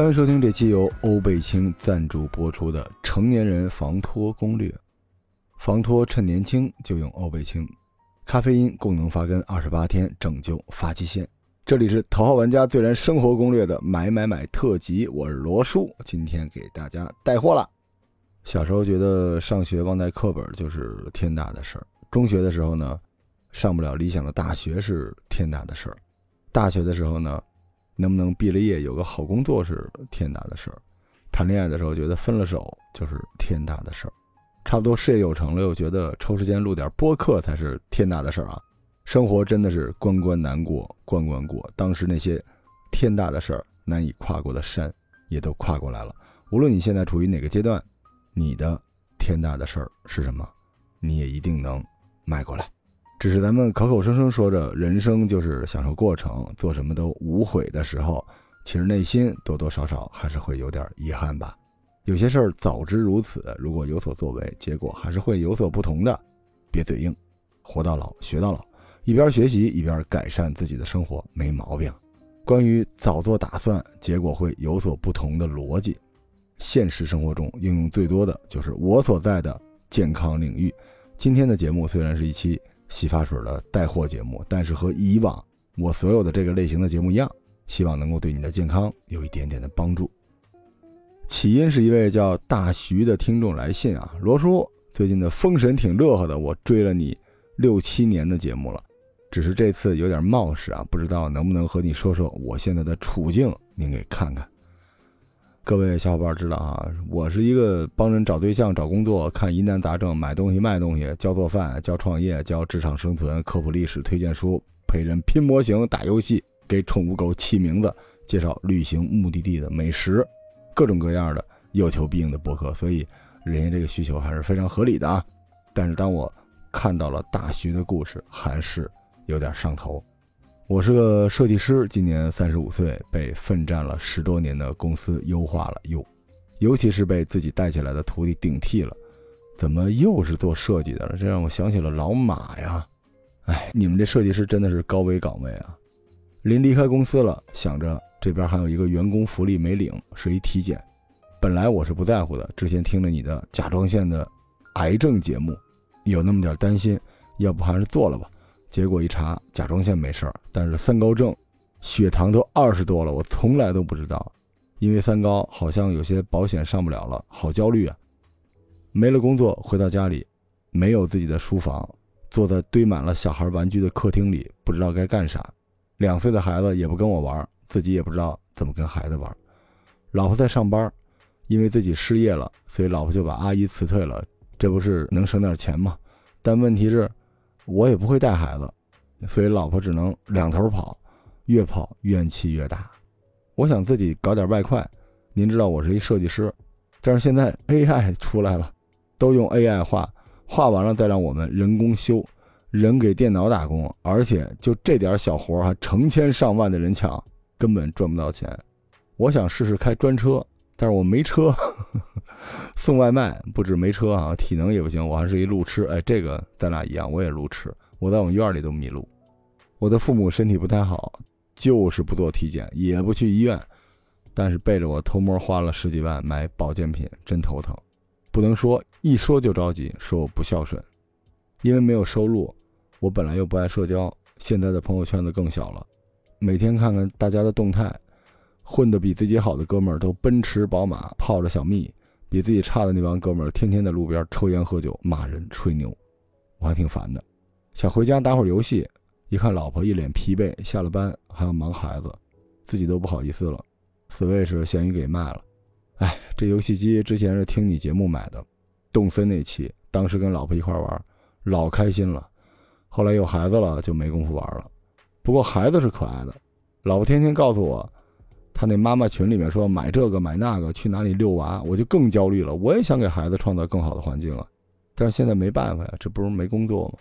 欢迎收听这期由欧贝清赞助播出的《成年人防脱攻略》。防脱趁年轻就用欧贝清，咖啡因功能发根二十八天拯救发际线。这里是头号玩家最燃生活攻略的买买买特辑，我是罗叔，今天给大家带货了。小时候觉得上学忘带课本就是天大的事儿，中学的时候呢，上不了理想的大学是天大的事儿，大学的时候呢。能不能毕了业有个好工作是天大的事儿，谈恋爱的时候觉得分了手就是天大的事儿，差不多事业有成了又觉得抽时间录点播客才是天大的事儿啊！生活真的是关关难过关关过，当时那些天大的事儿难以跨过的山也都跨过来了。无论你现在处于哪个阶段，你的天大的事儿是什么，你也一定能迈过来。只是咱们口口声声说着人生就是享受过程，做什么都无悔的时候，其实内心多多少少还是会有点遗憾吧。有些事儿早知如此，如果有所作为，结果还是会有所不同的。别嘴硬，活到老学到老，一边学习一边改善自己的生活没毛病。关于早做打算，结果会有所不同的逻辑，现实生活中应用最多的就是我所在的健康领域。今天的节目虽然是一期。洗发水的带货节目，但是和以往我所有的这个类型的节目一样，希望能够对你的健康有一点点的帮助。起因是一位叫大徐的听众来信啊，罗叔最近的封神挺乐呵的，我追了你六七年的节目了，只是这次有点冒失啊，不知道能不能和你说说我现在的处境，您给看看。各位小伙伴知道啊，我是一个帮人找对象、找工作、看疑难杂症、买东西、卖东西、教做饭、教创业、教职场生存、科普历史、推荐书、陪人拼模型、打游戏、给宠物狗起名字、介绍旅行目的地的美食，各种各样的有求必应的博客，所以人家这个需求还是非常合理的啊。但是当我看到了大徐的故事，还是有点上头。我是个设计师，今年三十五岁，被奋战了十多年的公司优化了又，尤其是被自己带起来的徒弟顶替了，怎么又是做设计的了？这让我想起了老马呀！哎，你们这设计师真的是高危岗位啊！临离开公司了，想着这边还有一个员工福利没领，是一体检。本来我是不在乎的，之前听了你的甲状腺的癌症节目，有那么点担心，要不还是做了吧。结果一查，甲状腺没事儿，但是三高症，血糖都二十多了，我从来都不知道。因为三高，好像有些保险上不了了，好焦虑啊！没了工作，回到家里，没有自己的书房，坐在堆满了小孩玩具的客厅里，不知道该干啥。两岁的孩子也不跟我玩，自己也不知道怎么跟孩子玩。老婆在上班，因为自己失业了，所以老婆就把阿姨辞退了，这不是能省点钱吗？但问题是。我也不会带孩子，所以老婆只能两头跑，越跑怨气越大。我想自己搞点外快，您知道我是一设计师，但是现在 AI 出来了，都用 AI 画，画完了再让我们人工修，人给电脑打工，而且就这点小活还成千上万的人抢，根本赚不到钱。我想试试开专车，但是我没车。送外卖不止没车啊，体能也不行，我还是一路痴。哎，这个咱俩一样，我也路痴。我在我们院里都迷路。我的父母身体不太好，就是不做体检，也不去医院，但是背着我偷摸花了十几万买保健品，真头疼。不能说一说就着急，说我不孝顺，因为没有收入，我本来又不爱社交，现在的朋友圈子更小了，每天看看大家的动态。混得比自己好的哥们儿都奔驰宝马泡着小蜜，比自己差的那帮哥们儿天天在路边抽烟喝酒骂人吹牛，我还挺烦的。想回家打会儿游戏，一看老婆一脸疲惫，下了班还要忙孩子，自己都不好意思了。Switch 咸鱼给卖了，哎，这游戏机之前是听你节目买的，动森那期，当时跟老婆一块玩，老开心了。后来有孩子了就没工夫玩了，不过孩子是可爱的，老婆天天告诉我。他那妈妈群里面说买这个买那个去哪里遛娃，我就更焦虑了。我也想给孩子创造更好的环境啊，但是现在没办法呀，这不是没工作吗？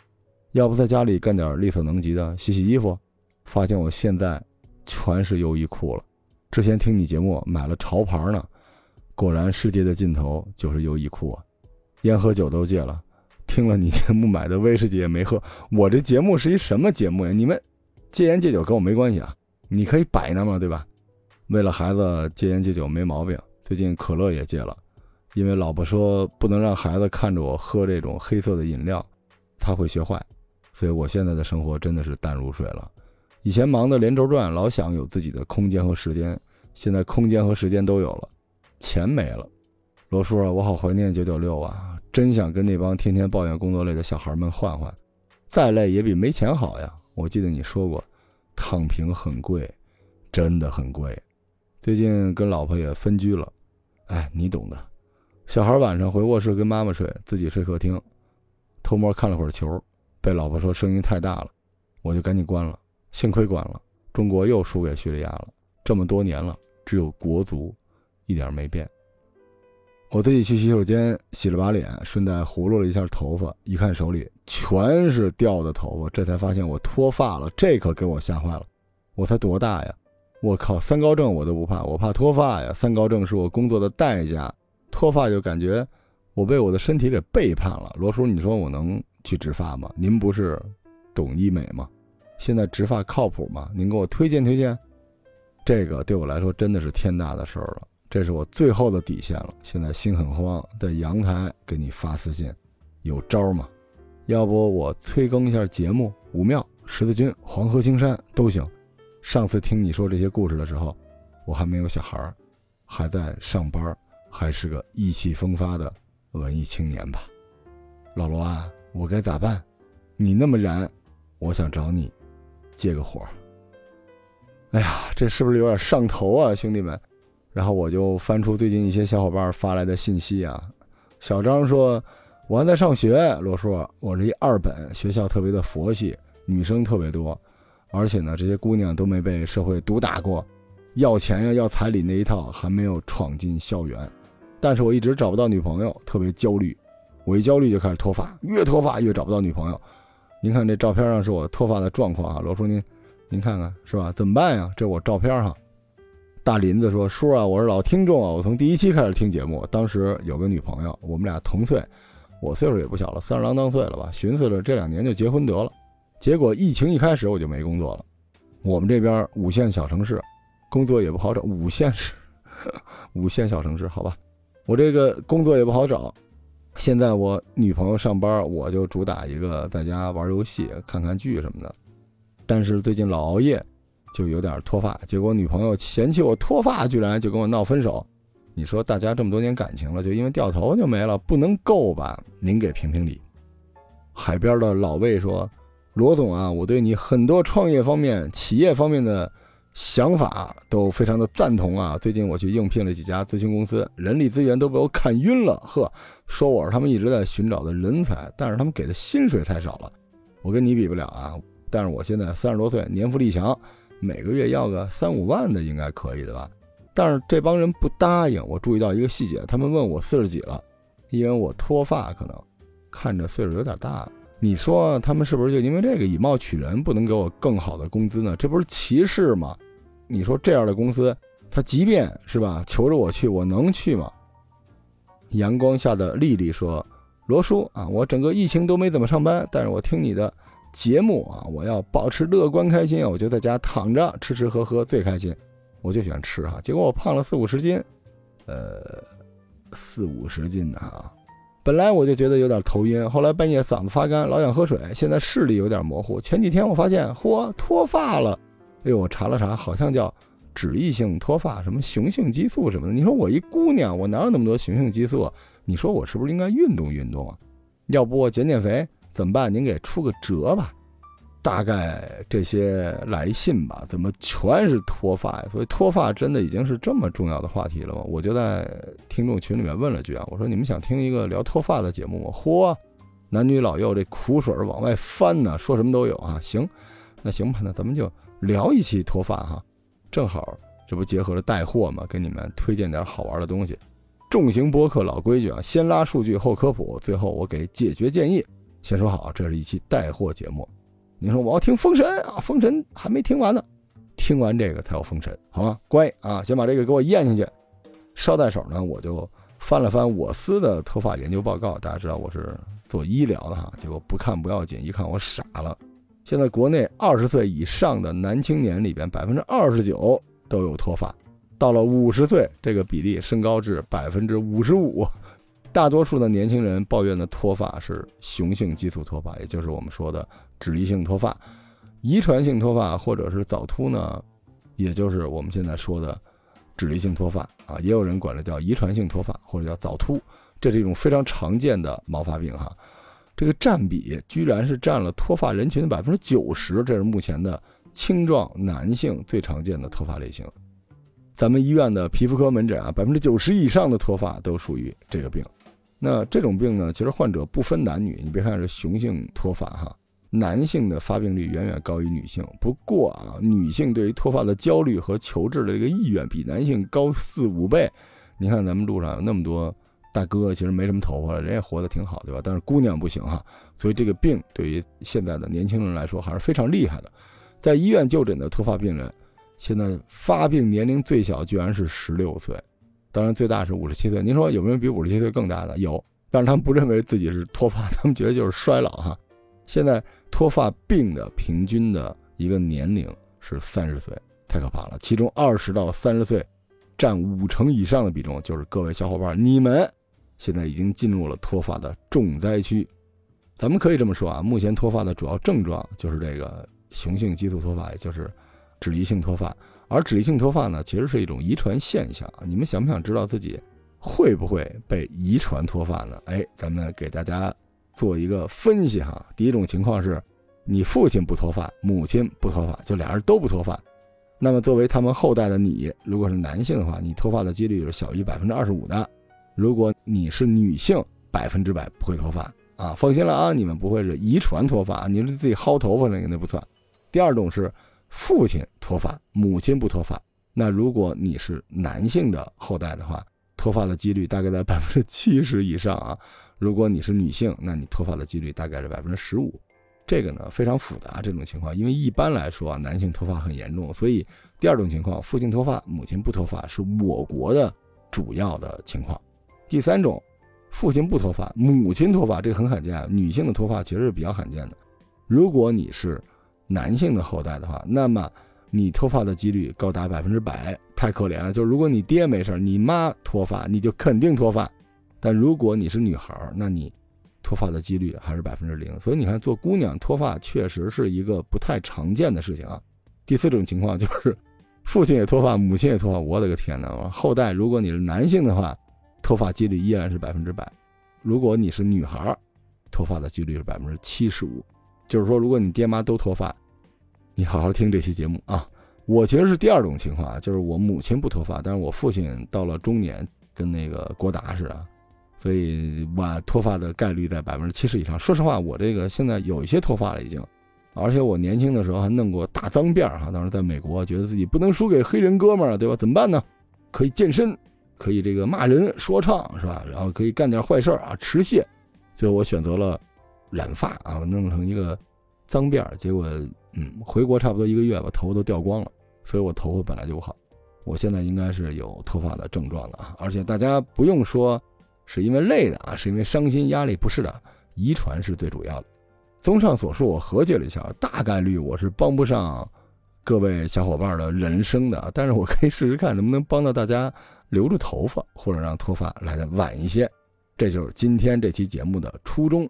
要不在家里干点力所能及的，洗洗衣服。发现我现在全是优衣库了。之前听你节目买了潮牌呢，果然世界的尽头就是优衣库啊。烟和酒都戒了，听了你节目买的威士忌也没喝。我这节目是一什么节目呀？你们戒烟戒酒跟我没关系啊，你可以摆那嘛，对吧？为了孩子戒烟戒酒没毛病，最近可乐也戒了，因为老婆说不能让孩子看着我喝这种黑色的饮料，他会学坏，所以我现在的生活真的是淡如水了。以前忙得连轴转，老想有自己的空间和时间，现在空间和时间都有了，钱没了。罗叔啊，我好怀念九九六啊，真想跟那帮天天抱怨工作累的小孩们换换，再累也比没钱好呀。我记得你说过，躺平很贵，真的很贵。最近跟老婆也分居了，哎，你懂的。小孩晚上回卧室跟妈妈睡，自己睡客厅，偷摸看了会儿球，被老婆说声音太大了，我就赶紧关了。幸亏关了，中国又输给叙利亚了。这么多年了，只有国足一点没变。我自己去洗手间洗了把脸，顺带胡噜了一下头发，一看手里全是掉的头发，这才发现我脱发了。这可给我吓坏了。我才多大呀？我靠，三高症我都不怕，我怕脱发呀！三高症是我工作的代价，脱发就感觉我被我的身体给背叛了。罗叔，你说我能去植发吗？您不是懂医美吗？现在植发靠谱吗？您给我推荐推荐。这个对我来说真的是天大的事儿了，这是我最后的底线了。现在心很慌，在阳台给你发私信，有招吗？要不我催更一下节目？武庙、十字军、黄河青山都行。上次听你说这些故事的时候，我还没有小孩儿，还在上班，还是个意气风发的文艺青年吧。老罗啊，我该咋办？你那么燃，我想找你。借个火，哎呀，这是不是有点上头啊，兄弟们？然后我就翻出最近一些小伙伴发来的信息啊。小张说：“我还在上学，罗叔，我这一二本，学校特别的佛系，女生特别多，而且呢，这些姑娘都没被社会毒打过，要钱呀，要彩礼那一套还没有闯进校园。但是我一直找不到女朋友，特别焦虑。我一焦虑就开始脱发，越脱发越找不到女朋友。”您看这照片上是我脱发的状况啊，罗叔您，您看看是吧？怎么办呀？这我照片哈。大林子说：“叔啊，我是老听众啊，我从第一期开始听节目，当时有个女朋友，我们俩同岁，我岁数也不小了，三十郎当岁了吧？寻思着这两年就结婚得了，结果疫情一开始我就没工作了。我们这边五线小城市，工作也不好找。五线市，五线小城市，好吧，我这个工作也不好找。”现在我女朋友上班，我就主打一个在家玩游戏、看看剧什么的。但是最近老熬夜，就有点脱发。结果女朋友嫌弃我脱发，居然就跟我闹分手。你说大家这么多年感情了，就因为掉头就没了，不能够吧？您给评评理。海边的老魏说：“罗总啊，我对你很多创业方面、企业方面的。”想法都非常的赞同啊！最近我去应聘了几家咨询公司，人力资源都被我看晕了。呵，说我是他们一直在寻找的人才，但是他们给的薪水太少了，我跟你比不了啊！但是我现在三十多岁，年富力强，每个月要个三五万的应该可以的吧？但是这帮人不答应。我注意到一个细节，他们问我四十几了，因为我脱发，可能看着岁数有点大。你说他们是不是就因为这个以貌取人，不能给我更好的工资呢？这不是歧视吗？你说这样的公司，他即便是吧，求着我去，我能去吗？阳光下的丽丽说：“罗叔啊，我整个疫情都没怎么上班，但是我听你的节目啊，我要保持乐观开心，我就在家躺着吃吃喝喝最开心，我就喜欢吃哈。结果我胖了四五十斤，呃，四五十斤呢啊。本来我就觉得有点头晕，后来半夜嗓子发干，老想喝水，现在视力有点模糊。前几天我发现，嚯，脱发了。”哎呦，我查了查，好像叫脂溢性脱发，什么雄性激素什么的。你说我一姑娘，我哪有那么多雄性激素？你说我是不是应该运动运动啊？要不我减减肥怎么办？您给出个辙吧。大概这些来信吧，怎么全是脱发呀？所以脱发真的已经是这么重要的话题了吗？我就在听众群里面问了句啊，我说你们想听一个聊脱发的节目吗？嚯，男女老幼这苦水往外翻呢，说什么都有啊。行，那行吧，那咱们就。聊一期脱发哈，正好这不结合着带货嘛，给你们推荐点好玩的东西。重型播客老规矩啊，先拉数据后科普，最后我给解决建议。先说好，这是一期带货节目。你说我要听封神啊，封神还没听完呢，听完这个才有封神，好吗？乖啊，先把这个给我咽下去。捎带手呢，我就翻了翻我司的脱发研究报告。大家知道我是做医疗的哈，结果不看不要紧，一看我傻了。现在国内二十岁以上的男青年里边，百分之二十九都有脱发，到了五十岁，这个比例升高至百分之五十五。大多数的年轻人抱怨的脱发是雄性激素脱发，也就是我们说的脂溢性脱发。遗传性脱发或者是早秃呢，也就是我们现在说的脂溢性脱发啊，也有人管这叫遗传性脱发或者叫早秃，这是一种非常常见的毛发病哈。这个占比居然是占了脱发人群的百分之九十，这是目前的青壮男性最常见的脱发类型。咱们医院的皮肤科门诊啊，百分之九十以上的脱发都属于这个病。那这种病呢，其实患者不分男女，你别看是雄性脱发哈。男性的发病率远远高于女性，不过啊，女性对于脱发的焦虑和求治的这个意愿比男性高四五倍。你看咱们路上有那么多大哥，其实没什么头发了，人也活得挺好，对吧？但是姑娘不行哈，所以这个病对于现在的年轻人来说还是非常厉害的。在医院就诊的脱发病人，现在发病年龄最小居然是十六岁，当然最大是五十七岁。您说有没有比五十七岁更大的？有，但是他们不认为自己是脱发，他们觉得就是衰老哈。现在脱发病的平均的一个年龄是三十岁，太可怕了。其中二十到三十岁占五成以上的比重，就是各位小伙伴，你们现在已经进入了脱发的重灾区。咱们可以这么说啊，目前脱发的主要症状就是这个雄性激素脱发，也就是脂溢性脱发。而脂溢性脱发呢，其实是一种遗传现象啊。你们想不想知道自己会不会被遗传脱发呢？哎，咱们给大家。做一个分析哈，第一种情况是，你父亲不脱发，母亲不脱发，就俩人都不脱发，那么作为他们后代的你，如果是男性的话，你脱发的几率是小于百分之二十五的；如果你是女性，百分之百不会脱发啊，放心了啊，你们不会是遗传脱发，你是自己薅头发那个那不算。第二种是父亲脱发，母亲不脱发，那如果你是男性的后代的话，脱发的几率大概在百分之七十以上啊。如果你是女性，那你脱发的几率大概是百分之十五，这个呢非常复杂这种情况，因为一般来说啊，男性脱发很严重，所以第二种情况，父亲脱发，母亲不脱发是我国的主要的情况。第三种，父亲不脱发，母亲脱发，这个很罕见啊，女性的脱发其实是比较罕见的。如果你是男性的后代的话，那么你脱发的几率高达百分之百，太可怜了。就如果你爹没事，你妈脱发，你就肯定脱发。但如果你是女孩儿，那你脱发的几率还是百分之零。所以你看，做姑娘脱发确实是一个不太常见的事情啊。第四种情况就是父亲也脱发，母亲也脱发。我的个天哪！后代如果你是男性的话，脱发几率依然是百分之百；如果你是女孩儿，脱发的几率是百分之七十五。就是说，如果你爹妈都脱发，你好好听这期节目啊。我其实是第二种情况啊，就是我母亲不脱发，但是我父亲到了中年，跟那个郭达似的。所以，我脱发的概率在百分之七十以上。说实话，我这个现在有一些脱发了已经，而且我年轻的时候还弄过大脏辫哈。当时在美国，觉得自己不能输给黑人哥们儿，对吧？怎么办呢？可以健身，可以这个骂人、说唱，是吧？然后可以干点坏事儿啊，持械。最后我选择了染发啊，弄成一个脏辫儿。结果，嗯，回国差不多一个月吧，头发都掉光了。所以我头发本来就不好，我现在应该是有脱发的症状的啊。而且大家不用说。是因为累的啊，是因为伤心压力，不是的，遗传是最主要的。综上所述，我和解了一下，大概率我是帮不上各位小伙伴的人生的，但是我可以试试看能不能帮到大家留住头发，或者让脱发来的晚一些。这就是今天这期节目的初衷。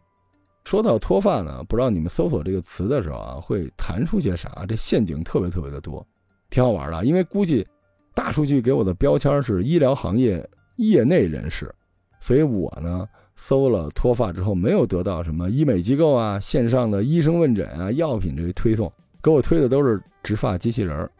说到脱发呢，不知道你们搜索这个词的时候啊，会弹出些啥？这陷阱特别特别的多，挺好玩的。因为估计大数据给我的标签是医疗行业业内人士。所以我呢搜了脱发之后，没有得到什么医美机构啊、线上的医生问诊啊、药品这些推送，给我推的都是植发机器人儿，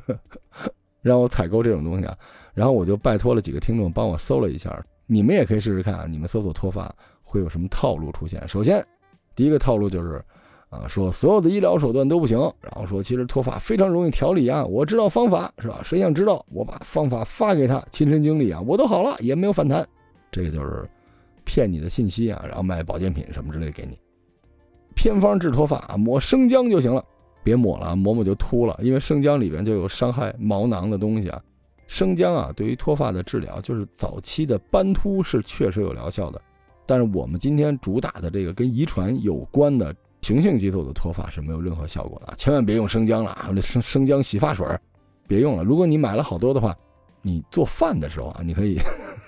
让我采购这种东西啊。然后我就拜托了几个听众帮我搜了一下，你们也可以试试看，你们搜索脱发会有什么套路出现。首先，第一个套路就是，啊，说所有的医疗手段都不行，然后说其实脱发非常容易调理啊，我知道方法是吧？谁想知道，我把方法发给他，亲身经历啊，我都好了，也没有反弹。这个就是骗你的信息啊，然后卖保健品什么之类给你。偏方治脱发啊，抹生姜就行了，别抹了，抹抹就秃了，因为生姜里边就有伤害毛囊的东西啊。生姜啊，对于脱发的治疗，就是早期的斑秃是确实有疗效的。但是我们今天主打的这个跟遗传有关的雄性激素的脱发是没有任何效果的，千万别用生姜了啊！生生姜洗发水，别用了。如果你买了好多的话，你做饭的时候啊，你可以，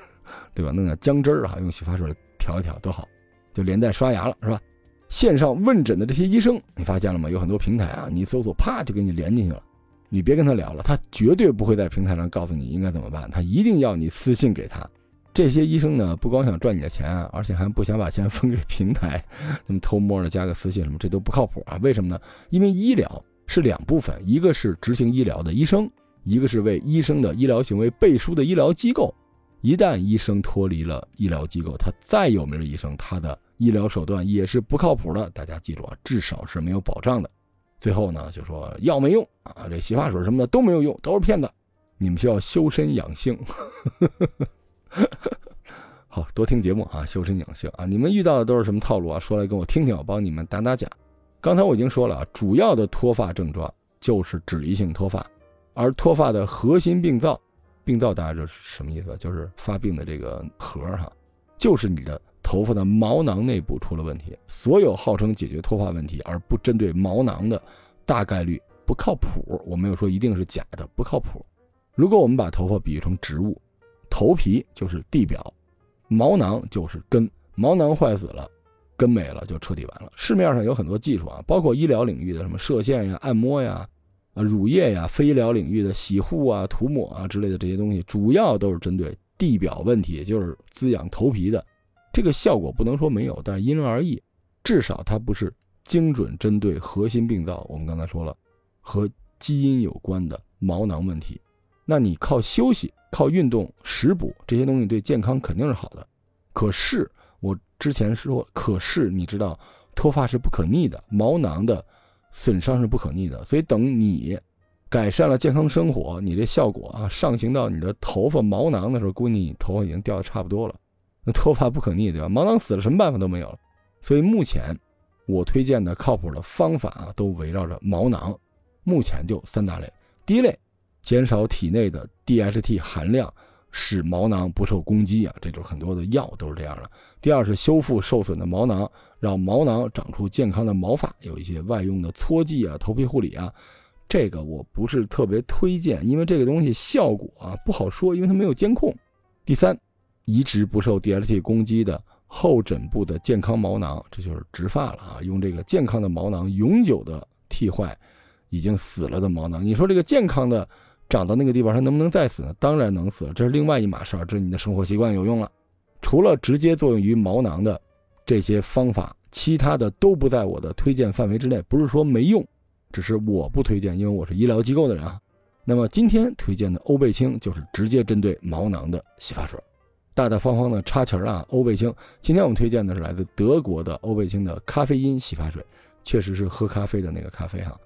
对吧？弄点姜汁儿啊，用洗发水调一调，多好，就连带刷牙了，是吧？线上问诊的这些医生，你发现了吗？有很多平台啊，你搜索，啪就给你连进去了。你别跟他聊了，他绝对不会在平台上告诉你应该怎么办，他一定要你私信给他。这些医生呢，不光想赚你的钱，而且还不想把钱分给平台，那么偷摸的加个私信什么，这都不靠谱啊！为什么呢？因为医疗是两部分，一个是执行医疗的医生，一个是为医生的医疗行为背书的医疗机构。一旦医生脱离了医疗机构，他再有名的医生，他的医疗手段也是不靠谱的。大家记住啊，至少是没有保障的。最后呢，就说药没用啊，这洗发水什么的都没有用，都是骗子。你们需要修身养性。好多听节目啊，修身养性啊！你们遇到的都是什么套路啊？说来跟我听听，我帮你们打打假。刚才我已经说了啊，主要的脱发症状就是脂溢性脱发，而脱发的核心病灶，病灶大家知道是什么意思？就是发病的这个核哈，就是你的头发的毛囊内部出了问题。所有号称解决脱发问题而不针对毛囊的，大概率不靠谱。我没有说一定是假的，不靠谱。如果我们把头发比喻成植物。头皮就是地表，毛囊就是根。毛囊坏死了，根没了，就彻底完了。市面上有很多技术啊，包括医疗领域的什么射线呀、按摩呀、啊乳液呀，非医疗领域的洗护啊、涂抹啊之类的这些东西，主要都是针对地表问题，就是滋养头皮的。这个效果不能说没有，但是因人而异。至少它不是精准针对核心病灶。我们刚才说了，和基因有关的毛囊问题。那你靠休息、靠运动、食补这些东西对健康肯定是好的，可是我之前说，可是你知道，脱发是不可逆的，毛囊的损伤是不可逆的，所以等你改善了健康生活，你这效果啊上行到你的头发毛囊的时候，估计你头发已经掉的差不多了。那脱发不可逆，对吧？毛囊死了，什么办法都没有了。所以目前我推荐的靠谱的方法啊，都围绕着毛囊，目前就三大类，第一类。减少体内的 DHT 含量，使毛囊不受攻击啊，这就是很多的药都是这样的。第二是修复受损的毛囊，让毛囊长出健康的毛发，有一些外用的搓剂啊、头皮护理啊，这个我不是特别推荐，因为这个东西效果啊不好说，因为它没有监控。第三，移植不受 DHT 攻击的后枕部的健康毛囊，这就是植发了啊，用这个健康的毛囊永久的替换已经死了的毛囊。你说这个健康的。长到那个地方，它能不能再死呢？当然能死，这是另外一码事儿。这是你的生活习惯有用了。除了直接作用于毛囊的这些方法，其他的都不在我的推荐范围之内。不是说没用，只是我不推荐，因为我是医疗机构的人啊。那么今天推荐的欧贝清就是直接针对毛囊的洗发水，大大方方的插旗儿啊。欧贝清，今天我们推荐的是来自德国的欧贝清的咖啡因洗发水，确实是喝咖啡的那个咖啡哈。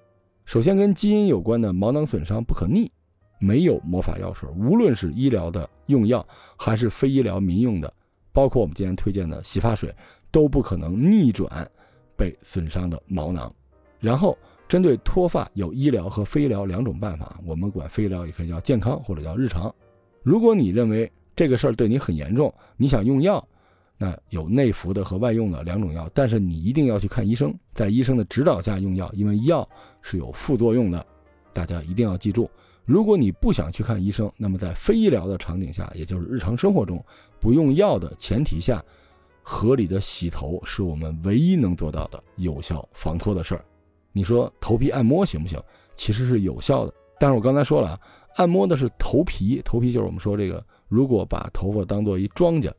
首先跟基因有关的毛囊损伤不可逆。没有魔法药水，无论是医疗的用药，还是非医疗民用的，包括我们今天推荐的洗发水，都不可能逆转被损伤的毛囊。然后，针对脱发，有医疗和非医疗两种办法。我们管非医疗也可以叫健康或者叫日常。如果你认为这个事儿对你很严重，你想用药，那有内服的和外用的两种药，但是你一定要去看医生，在医生的指导下用药，因为药是有副作用的。大家一定要记住。如果你不想去看医生，那么在非医疗的场景下，也就是日常生活中不用药的前提下，合理的洗头是我们唯一能做到的有效防脱的事儿。你说头皮按摩行不行？其实是有效的，但是我刚才说了啊，按摩的是头皮，头皮就是我们说这个，如果把头发当做一庄稼，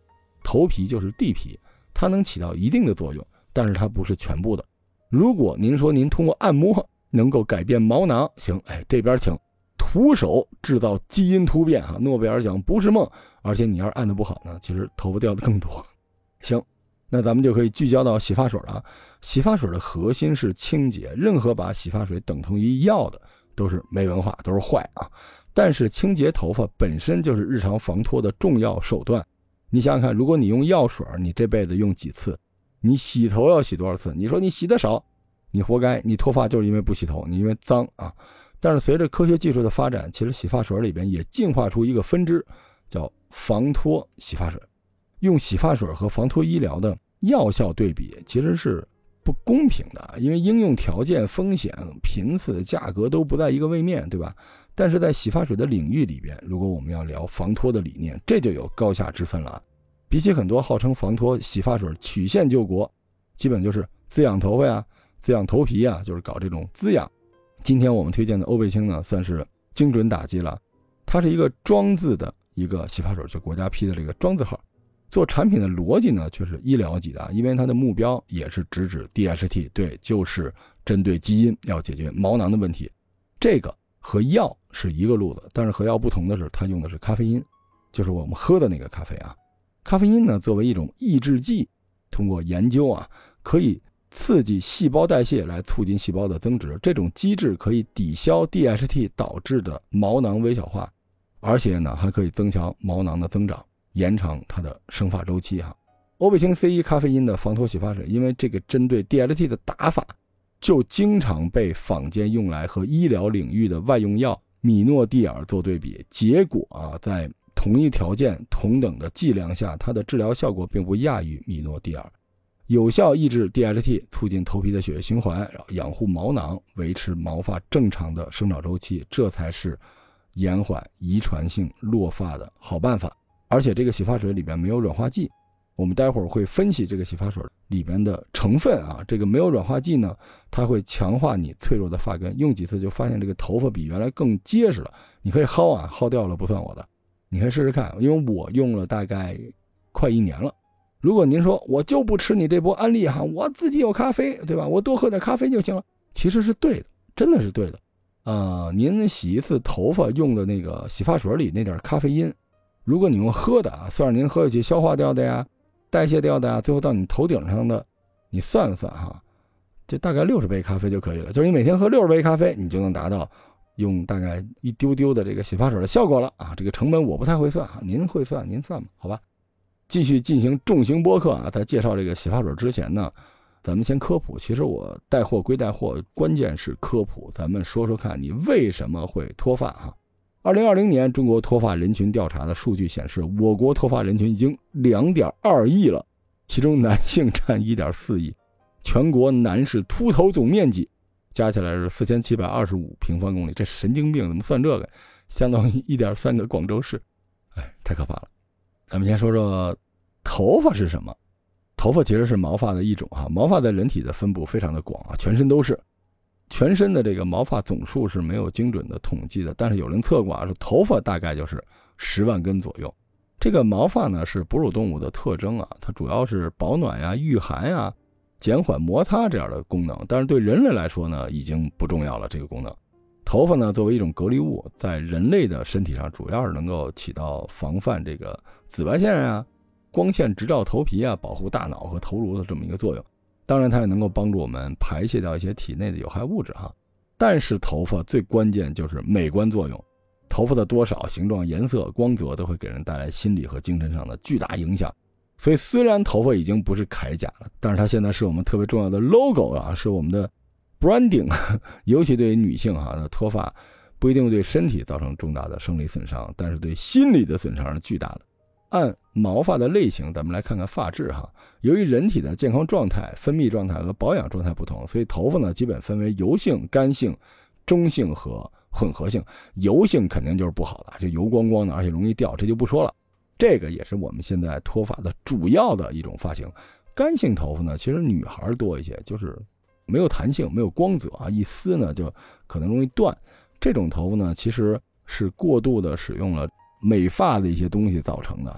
头皮就是地皮，它能起到一定的作用，但是它不是全部的。如果您说您通过按摩能够改变毛囊，行，哎，这边请。徒手制造基因突变啊！诺贝尔奖不是梦，而且你要是按的不好呢，其实头发掉的更多。行，那咱们就可以聚焦到洗发水了。洗发水的核心是清洁，任何把洗发水等同于药的都是没文化，都是坏啊。但是清洁头发本身就是日常防脱的重要手段。你想想看，如果你用药水，你这辈子用几次？你洗头要洗多少次？你说你洗的少，你活该，你脱发就是因为不洗头，你因为脏啊。但是随着科学技术的发展，其实洗发水里边也进化出一个分支，叫防脱洗发水。用洗发水和防脱医疗的药效对比，其实是不公平的，因为应用条件、风险、频次、价格都不在一个位面对吧？但是在洗发水的领域里边，如果我们要聊防脱的理念，这就有高下之分了。比起很多号称防脱洗发水曲线救国，基本就是滋养头发呀、滋养头皮啊，就是搞这种滋养。今天我们推荐的欧贝清呢，算是精准打击了。它是一个庄字的一个洗发水，就国家批的这个庄字号。做产品的逻辑呢，却是医疗级的，因为它的目标也是直指 DHT，对，就是针对基因要解决毛囊的问题。这个和药是一个路子，但是和药不同的是，它用的是咖啡因，就是我们喝的那个咖啡啊。咖啡因呢，作为一种抑制剂，通过研究啊，可以刺激细胞代谢来促进细胞的增殖，这种机制可以抵消 DHT 导致的毛囊微小化，而且呢，还可以增强毛囊的增长。延长它的生发周期哈，欧贝清 C 一咖啡因的防脱洗发水，因为这个针对 DHT 的打法，就经常被坊间用来和医疗领域的外用药米诺地尔做对比，结果啊，在同一条件、同等的剂量下，它的治疗效果并不亚于米诺地尔，有效抑制 DHT，促进头皮的血液循环，然后养护毛囊，维持毛发正常的生长周期，这才是延缓遗传性落发的好办法。而且这个洗发水里边没有软化剂，我们待会儿会分析这个洗发水里边的成分啊。这个没有软化剂呢，它会强化你脆弱的发根，用几次就发现这个头发比原来更结实了。你可以薅啊，薅掉了不算我的，你可以试试看，因为我用了大概快一年了。如果您说我就不吃你这波安利哈，我自己有咖啡对吧？我多喝点咖啡就行了，其实是对的，真的是对的。呃，您洗一次头发用的那个洗发水里那点咖啡因。如果你用喝的啊，算是您喝下去消化掉的呀，代谢掉的呀，最后到你头顶上的，你算了算哈，就大概六十杯咖啡就可以了。就是你每天喝六十杯咖啡，你就能达到用大概一丢丢的这个洗发水的效果了啊。这个成本我不太会算哈，您会算您算吧，好吧。继续进行重型播客啊，在介绍这个洗发水之前呢，咱们先科普。其实我带货归带货，关键是科普。咱们说说看你为什么会脱发啊？二零二零年中国脱发人群调查的数据显示，我国脱发人群已经两点二亿了，其中男性占一点四亿，全国男士秃头总面积加起来是四千七百二十五平方公里，这神经病怎么算这个？相当于一点三个广州市，哎，太可怕了。咱们先说说头发是什么？头发其实是毛发的一种哈，毛发在人体的分布非常的广啊，全身都是。全身的这个毛发总数是没有精准的统计的，但是有人测过啊，说头发大概就是十万根左右。这个毛发呢是哺乳动物的特征啊，它主要是保暖呀、御寒呀、减缓摩擦这样的功能，但是对人类来说呢已经不重要了。这个功能，头发呢作为一种隔离物，在人类的身体上主要是能够起到防范这个紫外线啊、光线直照头皮啊、保护大脑和头颅的这么一个作用。当然，它也能够帮助我们排泄掉一些体内的有害物质哈。但是头发最关键就是美观作用，头发的多少、形状、颜色、光泽都会给人带来心理和精神上的巨大影响。所以，虽然头发已经不是铠甲了，但是它现在是我们特别重要的 logo 啊，是我们的 branding。尤其对于女性哈，那脱发不一定对身体造成重大的生理损伤，但是对心理的损伤是巨大的。按毛发的类型，咱们来看看发质哈。由于人体的健康状态、分泌状态和保养状态不同，所以头发呢基本分为油性、干性、中性和混合性。油性肯定就是不好的，就油光光的，而且容易掉，这就不说了。这个也是我们现在脱发的主要的一种发型。干性头发呢，其实女孩多一些，就是没有弹性、没有光泽啊，一撕呢就可能容易断。这种头发呢，其实是过度的使用了。美发的一些东西造成的，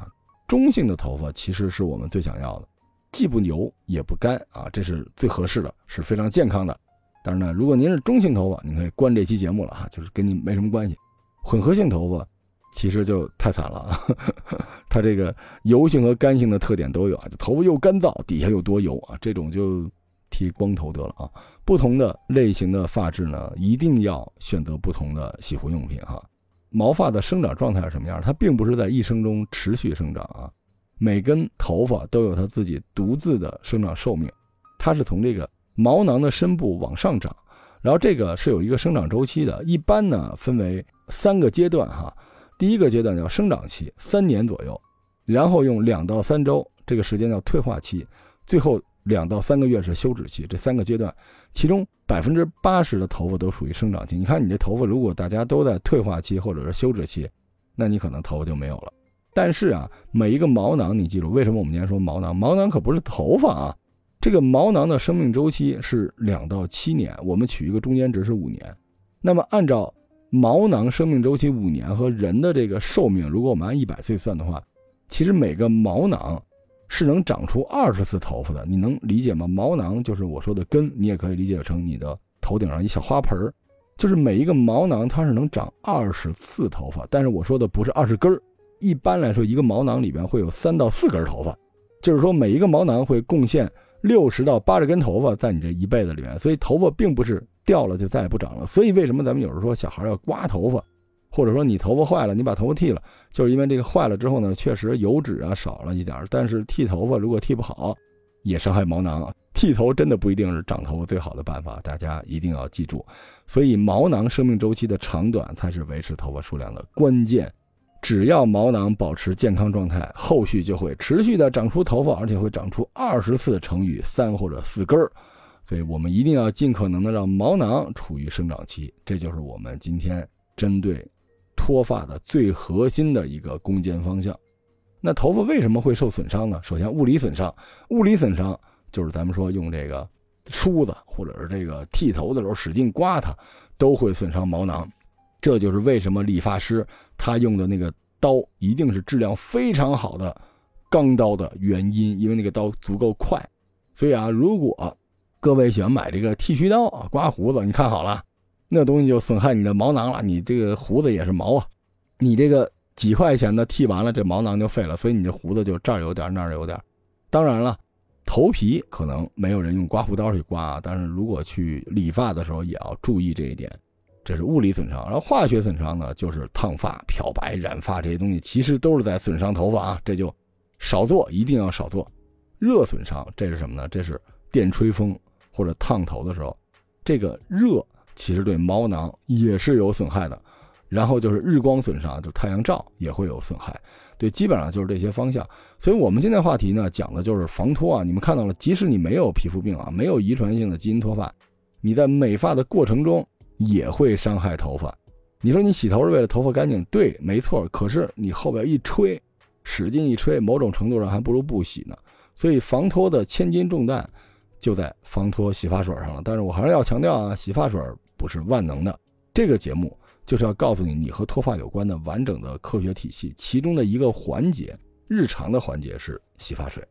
中性的头发其实是我们最想要的，既不油也不干啊，这是最合适的，是非常健康的。但是呢，如果您是中性头发，您可以关这期节目了哈，就是跟您没什么关系。混合性头发其实就太惨了，它这个油性和干性的特点都有啊，就头发又干燥，底下又多油啊，这种就剃光头得了啊。不同的类型的发质呢，一定要选择不同的洗护用品哈。毛发的生长状态是什么样？它并不是在一生中持续生长啊，每根头发都有它自己独自的生长寿命，它是从这个毛囊的深部往上长，然后这个是有一个生长周期的，一般呢分为三个阶段哈，第一个阶段叫生长期，三年左右，然后用两到三周这个时间叫退化期，最后两到三个月是休止期，这三个阶段，其中百分之八十的头发都属于生长期。你看你这头发，如果大家都在退化期或者是休止期，那你可能头发就没有了。但是啊，每一个毛囊，你记住，为什么我们今天说毛囊？毛囊可不是头发啊，这个毛囊的生命周期是两到七年，我们取一个中间值是五年。那么按照毛囊生命周期五年和人的这个寿命，如果我们按一百岁算的话，其实每个毛囊。是能长出二十次头发的，你能理解吗？毛囊就是我说的根，你也可以理解成你的头顶上一小花盆儿，就是每一个毛囊它是能长二十次头发，但是我说的不是二十根儿。一般来说，一个毛囊里边会有三到四根头发，就是说每一个毛囊会贡献六十到八十根头发在你这一辈子里面，所以头发并不是掉了就再也不长了。所以为什么咱们有时候说小孩要刮头发？或者说你头发坏了，你把头发剃了，就是因为这个坏了之后呢，确实油脂啊少了一点但是剃头发如果剃不好，也伤害毛囊。剃头真的不一定是长头发最好的办法，大家一定要记住。所以毛囊生命周期的长短才是维持头发数量的关键。只要毛囊保持健康状态，后续就会持续的长出头发，而且会长出二十次乘以三或者四根儿。所以我们一定要尽可能的让毛囊处于生长期，这就是我们今天针对。脱发的最核心的一个攻坚方向，那头发为什么会受损伤呢？首先，物理损伤，物理损伤就是咱们说用这个梳子或者是这个剃头的时候使劲刮它，都会损伤毛囊。这就是为什么理发师他用的那个刀一定是质量非常好的钢刀的原因，因为那个刀足够快。所以啊，如果各位喜欢买这个剃须刀啊，刮胡子，你看好了。那东西就损害你的毛囊了，你这个胡子也是毛啊，你这个几块钱的剃完了，这毛囊就废了，所以你这胡子就这儿有点那儿有点。当然了，头皮可能没有人用刮胡刀去刮啊，但是如果去理发的时候也要注意这一点，这是物理损伤。然后化学损伤呢，就是烫发、漂白、染发这些东西，其实都是在损伤头发啊，这就少做，一定要少做。热损伤这是什么呢？这是电吹风或者烫头的时候，这个热。其实对毛囊也是有损害的，然后就是日光损伤，就太阳照也会有损害，对，基本上就是这些方向。所以我们今天话题呢，讲的就是防脱啊。你们看到了，即使你没有皮肤病啊，没有遗传性的基因脱发，你在美发的过程中也会伤害头发。你说你洗头是为了头发干净，对，没错。可是你后边一吹，使劲一吹，某种程度上还不如不洗呢。所以防脱的千斤重担就在防脱洗发水上了。但是我还是要强调啊，洗发水。不是万能的，这个节目就是要告诉你，你和脱发有关的完整的科学体系，其中的一个环节，日常的环节是洗发水。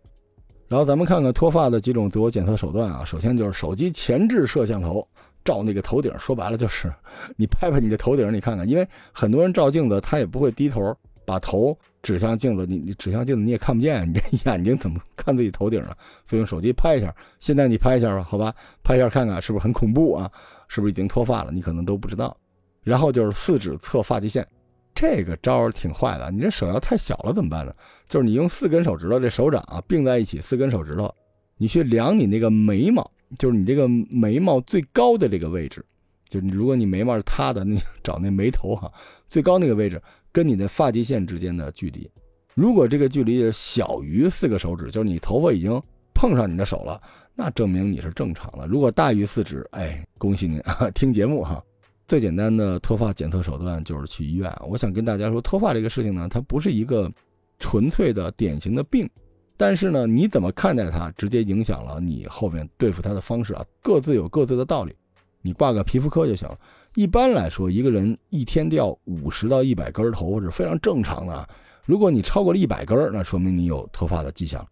然后咱们看看脱发的几种自我检测手段啊，首先就是手机前置摄像头照那个头顶，说白了就是你拍拍你的头顶，你看看，因为很多人照镜子他也不会低头把头指向镜子，你你指向镜子你也看不见，你这眼睛怎么看自己头顶啊？所以用手机拍一下，现在你拍一下吧，好吧，拍一下看看是不是很恐怖啊？是不是已经脱发了？你可能都不知道。然后就是四指测发际线，这个招儿挺坏的。你这手要太小了怎么办呢？就是你用四根手指头，这手掌啊并在一起，四根手指头，你去量你那个眉毛，就是你这个眉毛最高的这个位置，就是如果你眉毛是塌的，你 找那眉头哈，最高那个位置跟你的发际线之间的距离，如果这个距离小于四个手指，就是你头发已经碰上你的手了。那证明你是正常的。如果大于四指，哎，恭喜您啊！听节目哈。最简单的脱发检测手段就是去医院。我想跟大家说，脱发这个事情呢，它不是一个纯粹的典型的病，但是呢，你怎么看待它，直接影响了你后面对付它的方式啊。各自有各自的道理。你挂个皮肤科就行了。一般来说，一个人一天掉五十到一百根头发是非常正常的啊。如果你超过了一百根，那说明你有脱发的迹象。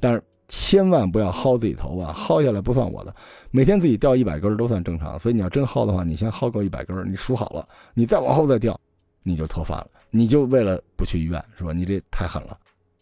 但是。千万不要薅自己头发，薅下来不算我的。每天自己掉一百根都算正常，所以你要真薅的话，你先薅够一百根，你数好了，你再往后再掉，你就脱发了。你就为了不去医院是吧？你这太狠了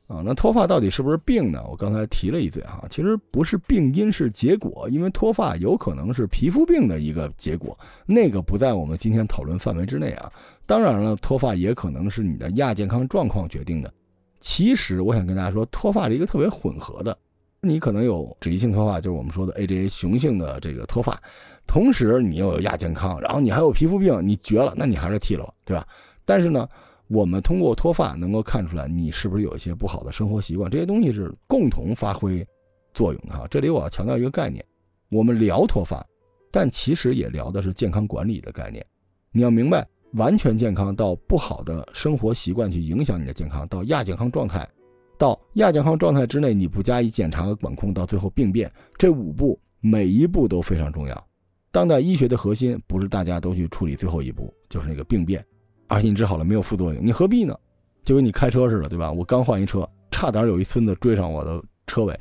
啊！那脱发到底是不是病呢？我刚才提了一嘴哈，其实不是病因，是结果。因为脱发有可能是皮肤病的一个结果，那个不在我们今天讨论范围之内啊。当然了，脱发也可能是你的亚健康状况决定的。其实我想跟大家说，脱发是一个特别混合的。你可能有脂溢性脱发，就是我们说的 AGA 雄性的这个脱发，同时你又有亚健康，然后你还有皮肤病，你绝了，那你还是剃了吧，对吧？但是呢，我们通过脱发能够看出来你是不是有一些不好的生活习惯，这些东西是共同发挥作用的哈。这里我要强调一个概念，我们聊脱发，但其实也聊的是健康管理的概念。你要明白，完全健康到不好的生活习惯去影响你的健康，到亚健康状态，到亚健康状态之内你不加以检查和管控，到最后病变，这五步每一步都非常重要。当代医学的核心不是大家都去处理最后一步，就是那个病变，而且你治好了没有副作用，你何必呢？就跟你开车似的，对吧？我刚换一车，差点有一孙子追上我的车尾，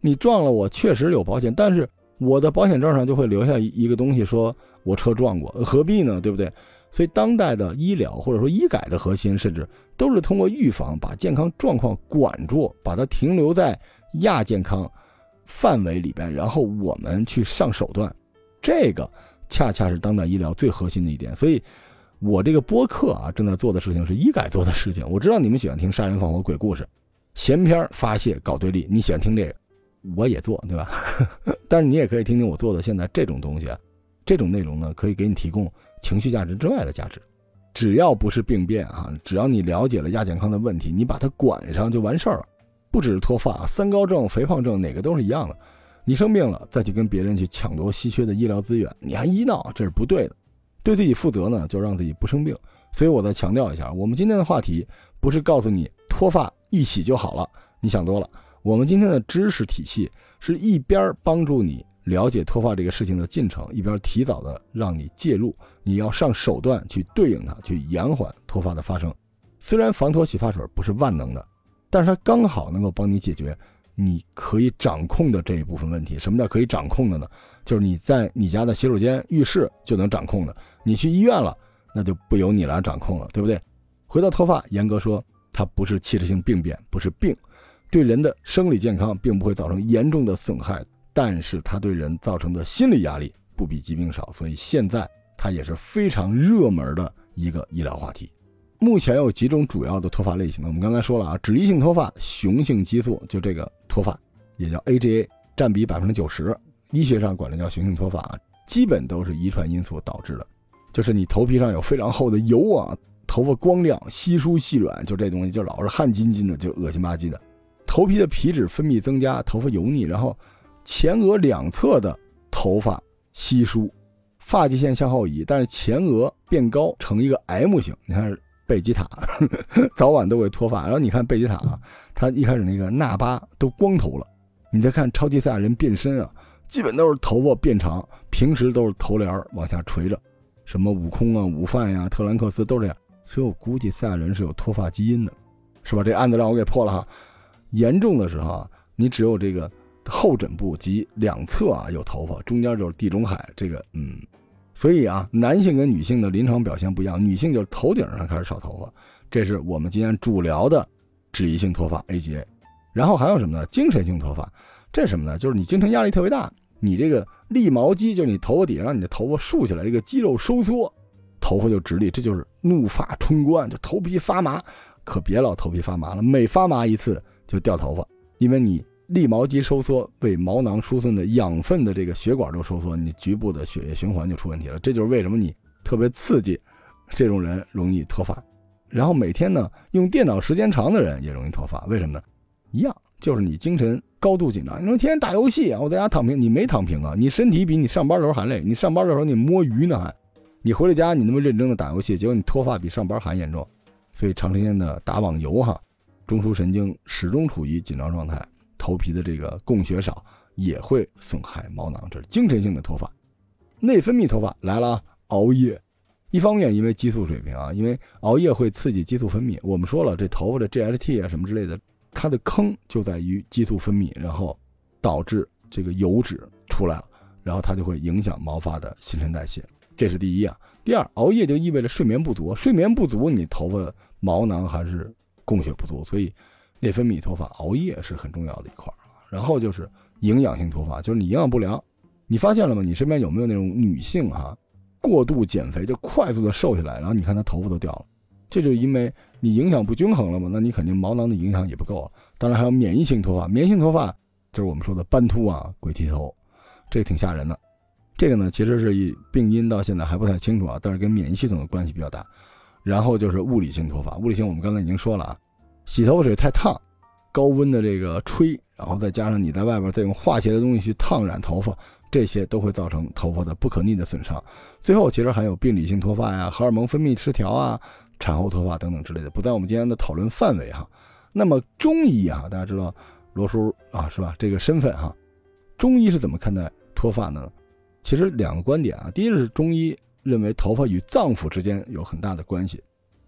你撞了我，确实有保险，但是我的保险证上就会留下一个东西，说我车撞过，何必呢？对不对？所以当代的医疗或者说医改的核心，甚至都是通过预防，把健康状况管住，把它停留在亚健康范围里边，然后我们去上手段。这个恰恰是当代医疗最核心的一点，所以，我这个播客啊，正在做的事情是医改做的事情。我知道你们喜欢听杀人放火、鬼故事、闲篇发泄、搞对立，你喜欢听这个，我也做，对吧？但是你也可以听听我做的现在这种东西，这种内容呢，可以给你提供情绪价值之外的价值。只要不是病变啊，只要你了解了亚健康的问题，你把它管上就完事儿了。不只是脱发、三高症、肥胖症，哪个都是一样的。你生病了，再去跟别人去抢夺稀缺的医疗资源，你还医闹，这是不对的。对自己负责呢，就让自己不生病。所以我再强调一下，我们今天的话题不是告诉你脱发一洗就好了，你想多了。我们今天的知识体系是一边帮助你了解脱发这个事情的进程，一边提早的让你介入，你要上手段去对应它，去延缓脱发的发生。虽然防脱洗发水不是万能的，但是它刚好能够帮你解决。你可以掌控的这一部分问题，什么叫可以掌控的呢？就是你在你家的洗手间、浴室就能掌控的。你去医院了，那就不由你来掌控了，对不对？回到脱发，严格说，它不是器质性病变，不是病，对人的生理健康并不会造成严重的损害，但是它对人造成的心理压力不比疾病少，所以现在它也是非常热门的一个医疗话题。目前有几种主要的脱发类型呢？我们刚才说了啊，脂溢性脱发，雄性激素就这个脱发，也叫 AGA，占比百分之九十，医学上管它叫雄性脱发啊，基本都是遗传因素导致的，就是你头皮上有非常厚的油啊，头发光亮、稀疏细软，就这东西就老是汗津津的，就恶心吧唧的，头皮的皮脂分泌增加，头发油腻，然后前额两侧的头发稀疏，发际线向后移，但是前额变高成一个 M 型，你看。贝吉塔 早晚都会脱发，然后你看贝吉塔啊，他一开始那个纳巴都光头了，你再看超级赛亚人变身啊，基本都是头发变长，平时都是头帘往下垂着，什么悟空啊、悟饭呀、特兰克斯都这样，所以我估计赛亚人是有脱发基因的，是吧？这案子让我给破了哈。严重的时候啊，你只有这个后枕部及两侧啊有头发，中间就是地中海，这个嗯。所以啊，男性跟女性的临床表现不一样，女性就是头顶上开始少头发，这是我们今天主聊的脂溢性脱发 AGA。然后还有什么呢？精神性脱发，这是什么呢？就是你精神压力特别大，你这个立毛肌，就是你头发底下让你的头发竖起来，这个肌肉收缩，头发就直立，这就是怒发冲冠，就头皮发麻。可别老头皮发麻了，每发麻一次就掉头发，因为你。立毛肌收缩，为毛囊输送的养分的这个血管都收缩，你局部的血液循环就出问题了。这就是为什么你特别刺激，这种人容易脱发。然后每天呢用电脑时间长的人也容易脱发，为什么呢？一样，就是你精神高度紧张。你说天天打游戏啊，我在家躺平，你没躺平啊？你身体比你上班的时候还累。你上班的时候你摸鱼呢还，你回了家你那么认真的打游戏，结果你脱发比上班还严重。所以长时间的打网游哈，中枢神经始终处于紧张状态。头皮的这个供血少也会损害毛囊，这是精神性的脱发。内分泌脱发来了啊，熬夜，一方面因为激素水平啊，因为熬夜会刺激激素分泌。我们说了，这头发的 GHT 啊什么之类的，它的坑就在于激素分泌，然后导致这个油脂出来了，然后它就会影响毛发的新陈代谢，这是第一啊。第二，熬夜就意味着睡眠不足，睡眠不足，你头发毛囊还是供血不足，所以。内分泌脱发，熬夜是很重要的一块儿然后就是营养性脱发，就是你营养不良，你发现了吗？你身边有没有那种女性哈，过度减肥就快速的瘦下来，然后你看她头发都掉了，这就是因为你营养不均衡了嘛？那你肯定毛囊的影响也不够了。当然还有免疫性脱发，免疫性脱发就是我们说的斑秃啊、鬼剃头，这个挺吓人的。这个呢，其实是以病因到现在还不太清楚啊，但是跟免疫系统的关系比较大。然后就是物理性脱发，物理性我们刚才已经说了啊。洗头水太烫，高温的这个吹，然后再加上你在外边再用化学的东西去烫染头发，这些都会造成头发的不可逆的损伤。最后其实还有病理性脱发呀、荷尔蒙分泌失调啊、产后脱发等等之类的，不在我们今天的讨论范围哈。那么中医啊，大家知道罗叔啊是吧？这个身份哈，中医是怎么看待脱发呢？其实两个观点啊，第一个是中医认为头发与脏腑之间有很大的关系。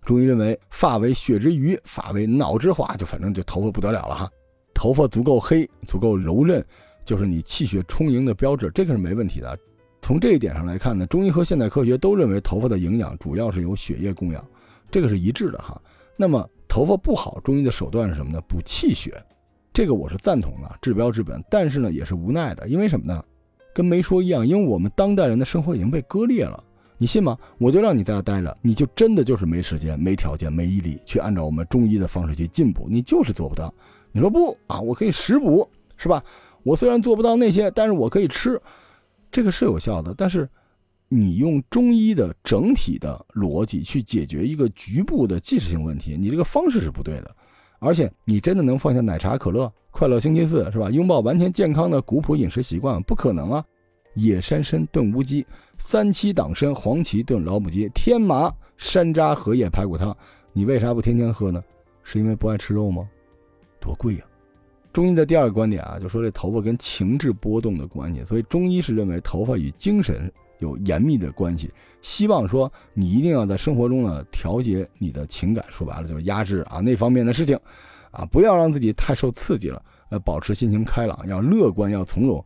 中医认为，发为血之余，发为脑之华，就反正就头发不得了了哈。头发足够黑、足够柔韧，就是你气血充盈的标志，这个是没问题的。从这一点上来看呢，中医和现代科学都认为头发的营养主要是由血液供养，这个是一致的哈。那么头发不好，中医的手段是什么呢？补气血，这个我是赞同的，治标治本。但是呢，也是无奈的，因为什么呢？跟没说一样，因为我们当代人的生活已经被割裂了。你信吗？我就让你在这待着，你就真的就是没时间、没条件、没毅力去按照我们中医的方式去进补，你就是做不到。你说不啊？我可以食补，是吧？我虽然做不到那些，但是我可以吃，这个是有效的。但是你用中医的整体的逻辑去解决一个局部的即时性问题，你这个方式是不对的。而且你真的能放下奶茶、可乐、快乐星期四，是吧？拥抱完全健康的古朴饮食习惯，不可能啊！野山参炖乌鸡，三七党参黄芪炖老母鸡，天麻山楂荷叶排骨汤，你为啥不天天喝呢？是因为不爱吃肉吗？多贵呀！中医的第二个观点啊，就说这头发跟情志波动的关系，所以中医是认为头发与精神有严密的关系，希望说你一定要在生活中呢调节你的情感，说白了就是压制啊那方面的事情，啊不要让自己太受刺激了，呃保持心情开朗，要乐观，要从容，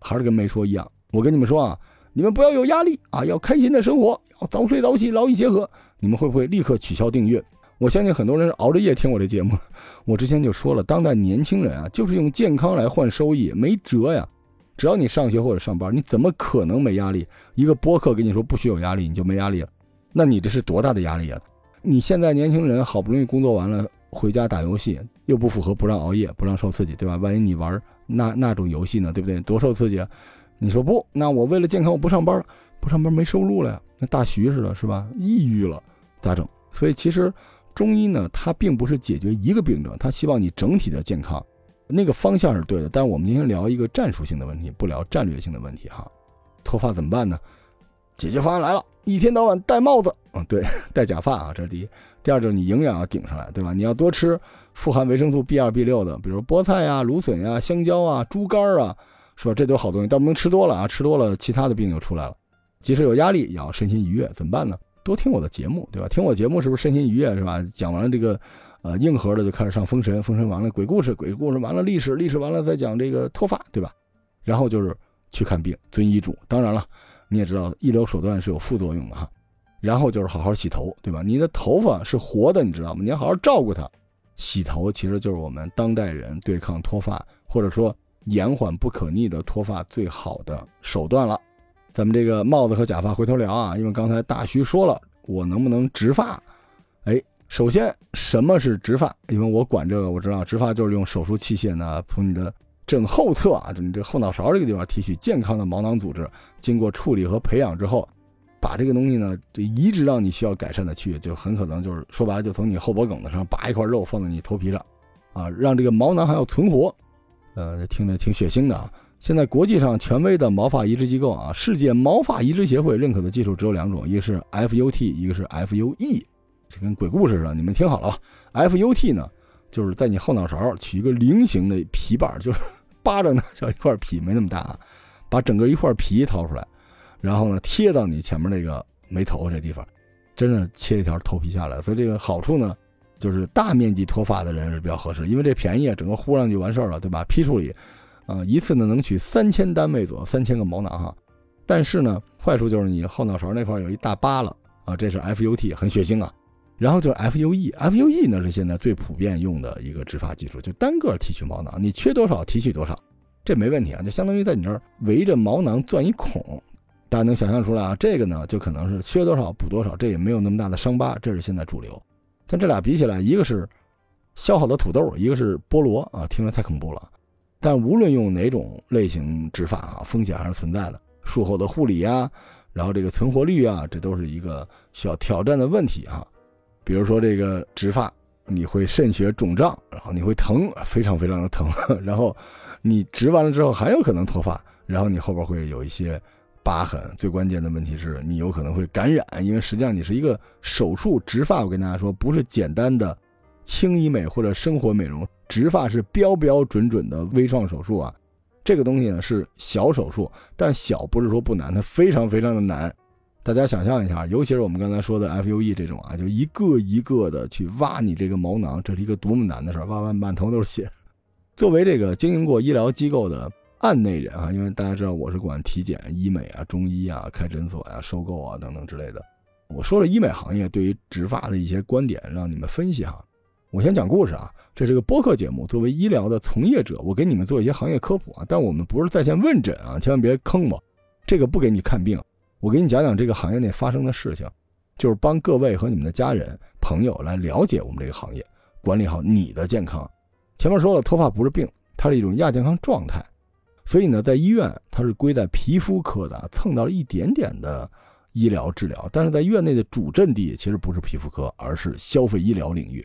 还是跟没说一样。我跟你们说啊，你们不要有压力啊，要开心的生活，要早睡早起，劳逸结合。你们会不会立刻取消订阅？我相信很多人熬着夜听我这节目。我之前就说了，当代年轻人啊，就是用健康来换收益，没辙呀。只要你上学或者上班，你怎么可能没压力？一个播客跟你说不许有压力，你就没压力了？那你这是多大的压力啊？你现在年轻人好不容易工作完了回家打游戏，又不符合不让熬夜、不让受刺激，对吧？万一你玩那那种游戏呢，对不对？多受刺激啊！你说不？那我为了健康，我不上班，不上班没收入了呀？那大徐似的，是吧？抑郁了，咋整？所以其实中医呢，它并不是解决一个病症，它希望你整体的健康，那个方向是对的。但是我们今天聊一个战术性的问题，不聊战略性的问题哈。脱发怎么办呢？解决方案来了，一天到晚戴帽子嗯，对，戴假发啊，这是第一。第二就是你营养要顶上来，对吧？你要多吃富含维生素 B 二、B 六的，比如菠菜呀、芦笋呀、香蕉啊、猪肝啊。是吧？这都好东西，但不能吃多了啊！吃多了，其他的病就出来了。即使有压力，也要身心愉悦，怎么办呢？多听我的节目，对吧？听我节目是不是身心愉悦？是吧？讲完了这个，呃，硬核的就开始上封神，封神完了鬼故事，鬼故事完了历史，历史完了再讲这个脱发，对吧？然后就是去看病，遵医嘱。当然了，你也知道医疗手段是有副作用的哈。然后就是好好洗头，对吧？你的头发是活的，你知道吗？你要好好照顾它。洗头其实就是我们当代人对抗脱发，或者说。延缓不可逆的脱发最好的手段了，咱们这个帽子和假发回头聊啊，因为刚才大徐说了我能不能植发，哎，首先什么是植发？因为我管这个，我知道植发就是用手术器械呢，从你的正后侧啊，就你这后脑勺这个地方提取健康的毛囊组织，经过处理和培养之后，把这个东西呢，这移植到你需要改善的区域，就很可能就是说白了，就从你后脖梗子上拔一块肉放在你头皮上，啊，让这个毛囊还要存活。呃，听着挺血腥的啊！现在国际上权威的毛发移植机构啊，世界毛发移植协会认可的技术只有两种，一个是 FUT，一个是 FUE，这跟鬼故事似的。你们听好了吧，FUT 呢，就是在你后脑勺取一个菱形的皮瓣，就是巴掌大小一块皮，没那么大啊，把整个一块皮掏出来，然后呢贴到你前面那个眉头这地方，真的切一条头皮下来。所以这个好处呢。就是大面积脱发的人是比较合适，因为这便宜啊，整个糊上就完事儿了，对吧？批处理，嗯，一次呢能取三千单位左右，三千个毛囊哈。但是呢，坏处就是你后脑勺那块有一大疤了啊，这是 FUT，很血腥啊。然后就是 FUE，FUE 呢是现在最普遍用的一个植发技术，就单个提取毛囊，你缺多少提取多少，这没问题啊，就相当于在你这儿围着毛囊钻一孔，大家能想象出来啊？这个呢就可能是缺多少补多少，这也没有那么大的伤疤，这是现在主流。但这俩比起来，一个是削好的土豆，一个是菠萝啊，听着太恐怖了。但无论用哪种类型植发啊，风险还是存在的。术后的护理呀，然后这个存活率啊，这都是一个需要挑战的问题啊。比如说这个植发，你会肾血肿胀，然后你会疼，非常非常的疼，然后你植完了之后还有可能脱发，然后你后边会有一些疤痕。最关键的问题是你有可能会感染，因为实际上你是一个手术植发。我跟大家说，不是简单的轻医美或者生活美容，植发是标标准准的微创手术啊。这个东西呢是小手术，但小不是说不难，它非常非常的难。大家想象一下，尤其是我们刚才说的 FUE 这种啊，就一个一个的去挖你这个毛囊，这是一个多么难的事儿，挖完满头都是血。作为这个经营过医疗机构的案内人啊，因为大家知道我是管体检、医美啊、中医啊、开诊所呀、收购啊等等之类的。我说了医美行业对于植发的一些观点，让你们分析哈。我先讲故事啊，这是个播客节目，作为医疗的从业者，我给你们做一些行业科普啊，但我们不是在线问诊啊，千万别坑我，这个不给你看病。我给你讲讲这个行业内发生的事情，就是帮各位和你们的家人朋友来了解我们这个行业，管理好你的健康。前面说了，脱发不是病，它是一种亚健康状态，所以呢，在医院它是归在皮肤科的，蹭到了一点点的医疗治疗。但是在院内的主阵地其实不是皮肤科，而是消费医疗领域。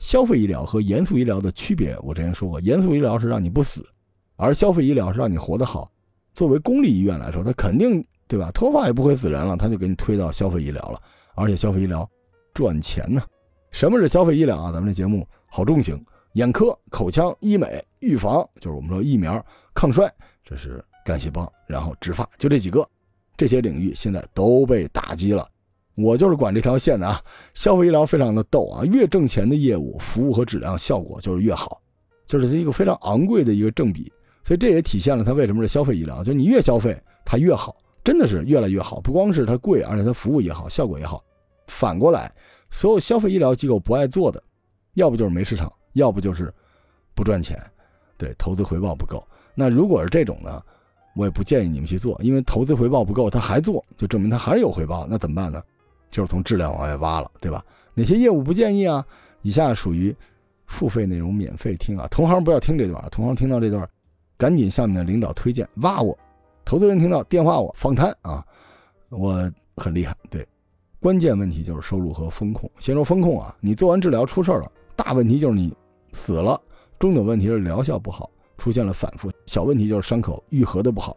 消费医疗和严肃医疗的区别，我之前说过，严肃医疗是让你不死，而消费医疗是让你活得好。作为公立医院来说，它肯定。对吧？脱发也不会死人了，他就给你推到消费医疗了，而且消费医疗赚钱呢。什么是消费医疗啊？咱们这节目好重型，眼科、口腔、医美、预防，就是我们说疫苗、抗衰，这是干细胞，然后植发，就这几个，这些领域现在都被打击了。我就是管这条线的啊。消费医疗非常的逗啊，越挣钱的业务，服务和质量效果就是越好，就是一个非常昂贵的一个正比。所以这也体现了它为什么是消费医疗，就是你越消费它越好。真的是越来越好，不光是它贵，而且它服务也好，效果也好。反过来，所有消费医疗机构不爱做的，要不就是没市场，要不就是不赚钱，对，投资回报不够。那如果是这种呢，我也不建议你们去做，因为投资回报不够，他还做，就证明他还是有回报。那怎么办呢？就是从质量往外挖了，对吧？哪些业务不建议啊？以下属于付费内容，免费听啊。同行不要听这段，同行听到这段，赶紧向你的领导推荐，挖我。投资人听到电话，我访谈啊，我很厉害。对，关键问题就是收入和风控。先说风控啊，你做完治疗出事了，大问题就是你死了；中等问题是疗效不好，出现了反复；小问题就是伤口愈合的不好。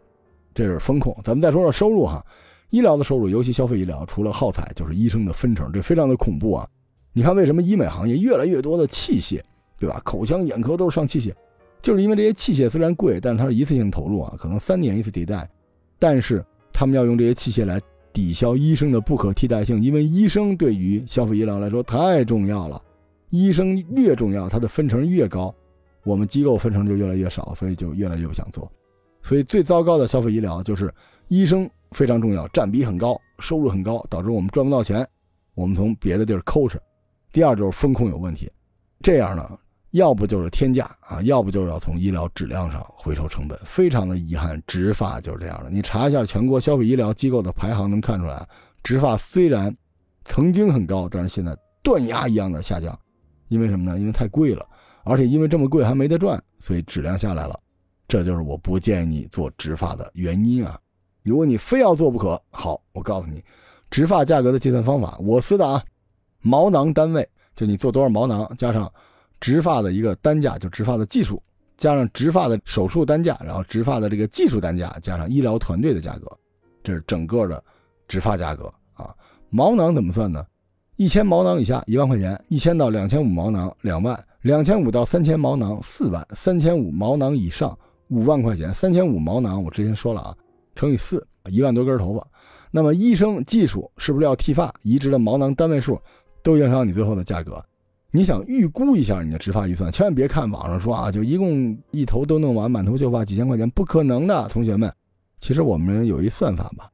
这是风控。咱们再说说收入哈，医疗的收入，尤其消费医疗，除了耗材就是医生的分成，这非常的恐怖啊。你看为什么医美行业越来越多的器械，对吧？口腔、眼科都是上器械。就是因为这些器械虽然贵，但是它是一次性投入啊，可能三年一次迭代，但是他们要用这些器械来抵消医生的不可替代性，因为医生对于消费医疗来说太重要了，医生越重要，它的分成越高，我们机构分成就越来越少，所以就越来越不想做。所以最糟糕的消费医疗就是医生非常重要，占比很高，收入很高，导致我们赚不到钱，我们从别的地儿抠吃。第二就是风控有问题，这样呢。要不就是天价啊，要不就是要从医疗质量上回收成本，非常的遗憾，植发就是这样的。你查一下全国消费医疗机构的排行，能看出来，植发虽然曾经很高，但是现在断崖一样的下降。因为什么呢？因为太贵了，而且因为这么贵还没得赚，所以质量下来了。这就是我不建议你做植发的原因啊。如果你非要做不可，好，我告诉你，植发价格的计算方法，我司的啊，毛囊单位，就你做多少毛囊加上。植发的一个单价，就植发的技术，加上植发的手术单价，然后植发的这个技术单价，加上医疗团队的价格，这是整个的植发价格啊。毛囊怎么算呢？一千毛囊以下一万块钱，一千到两千五毛囊两万，两千五到三千毛囊四万，三千五毛囊以上五万块钱，三千五毛囊我之前说了啊，乘以四，一万多根头发。那么医生技术是不是要剃发？移植的毛囊单位数都影响你最后的价格。你想预估一下你的植发预算，千万别看网上说啊，就一共一头都弄完，满头秀发几千块钱，不可能的，同学们。其实我们有一算法吧，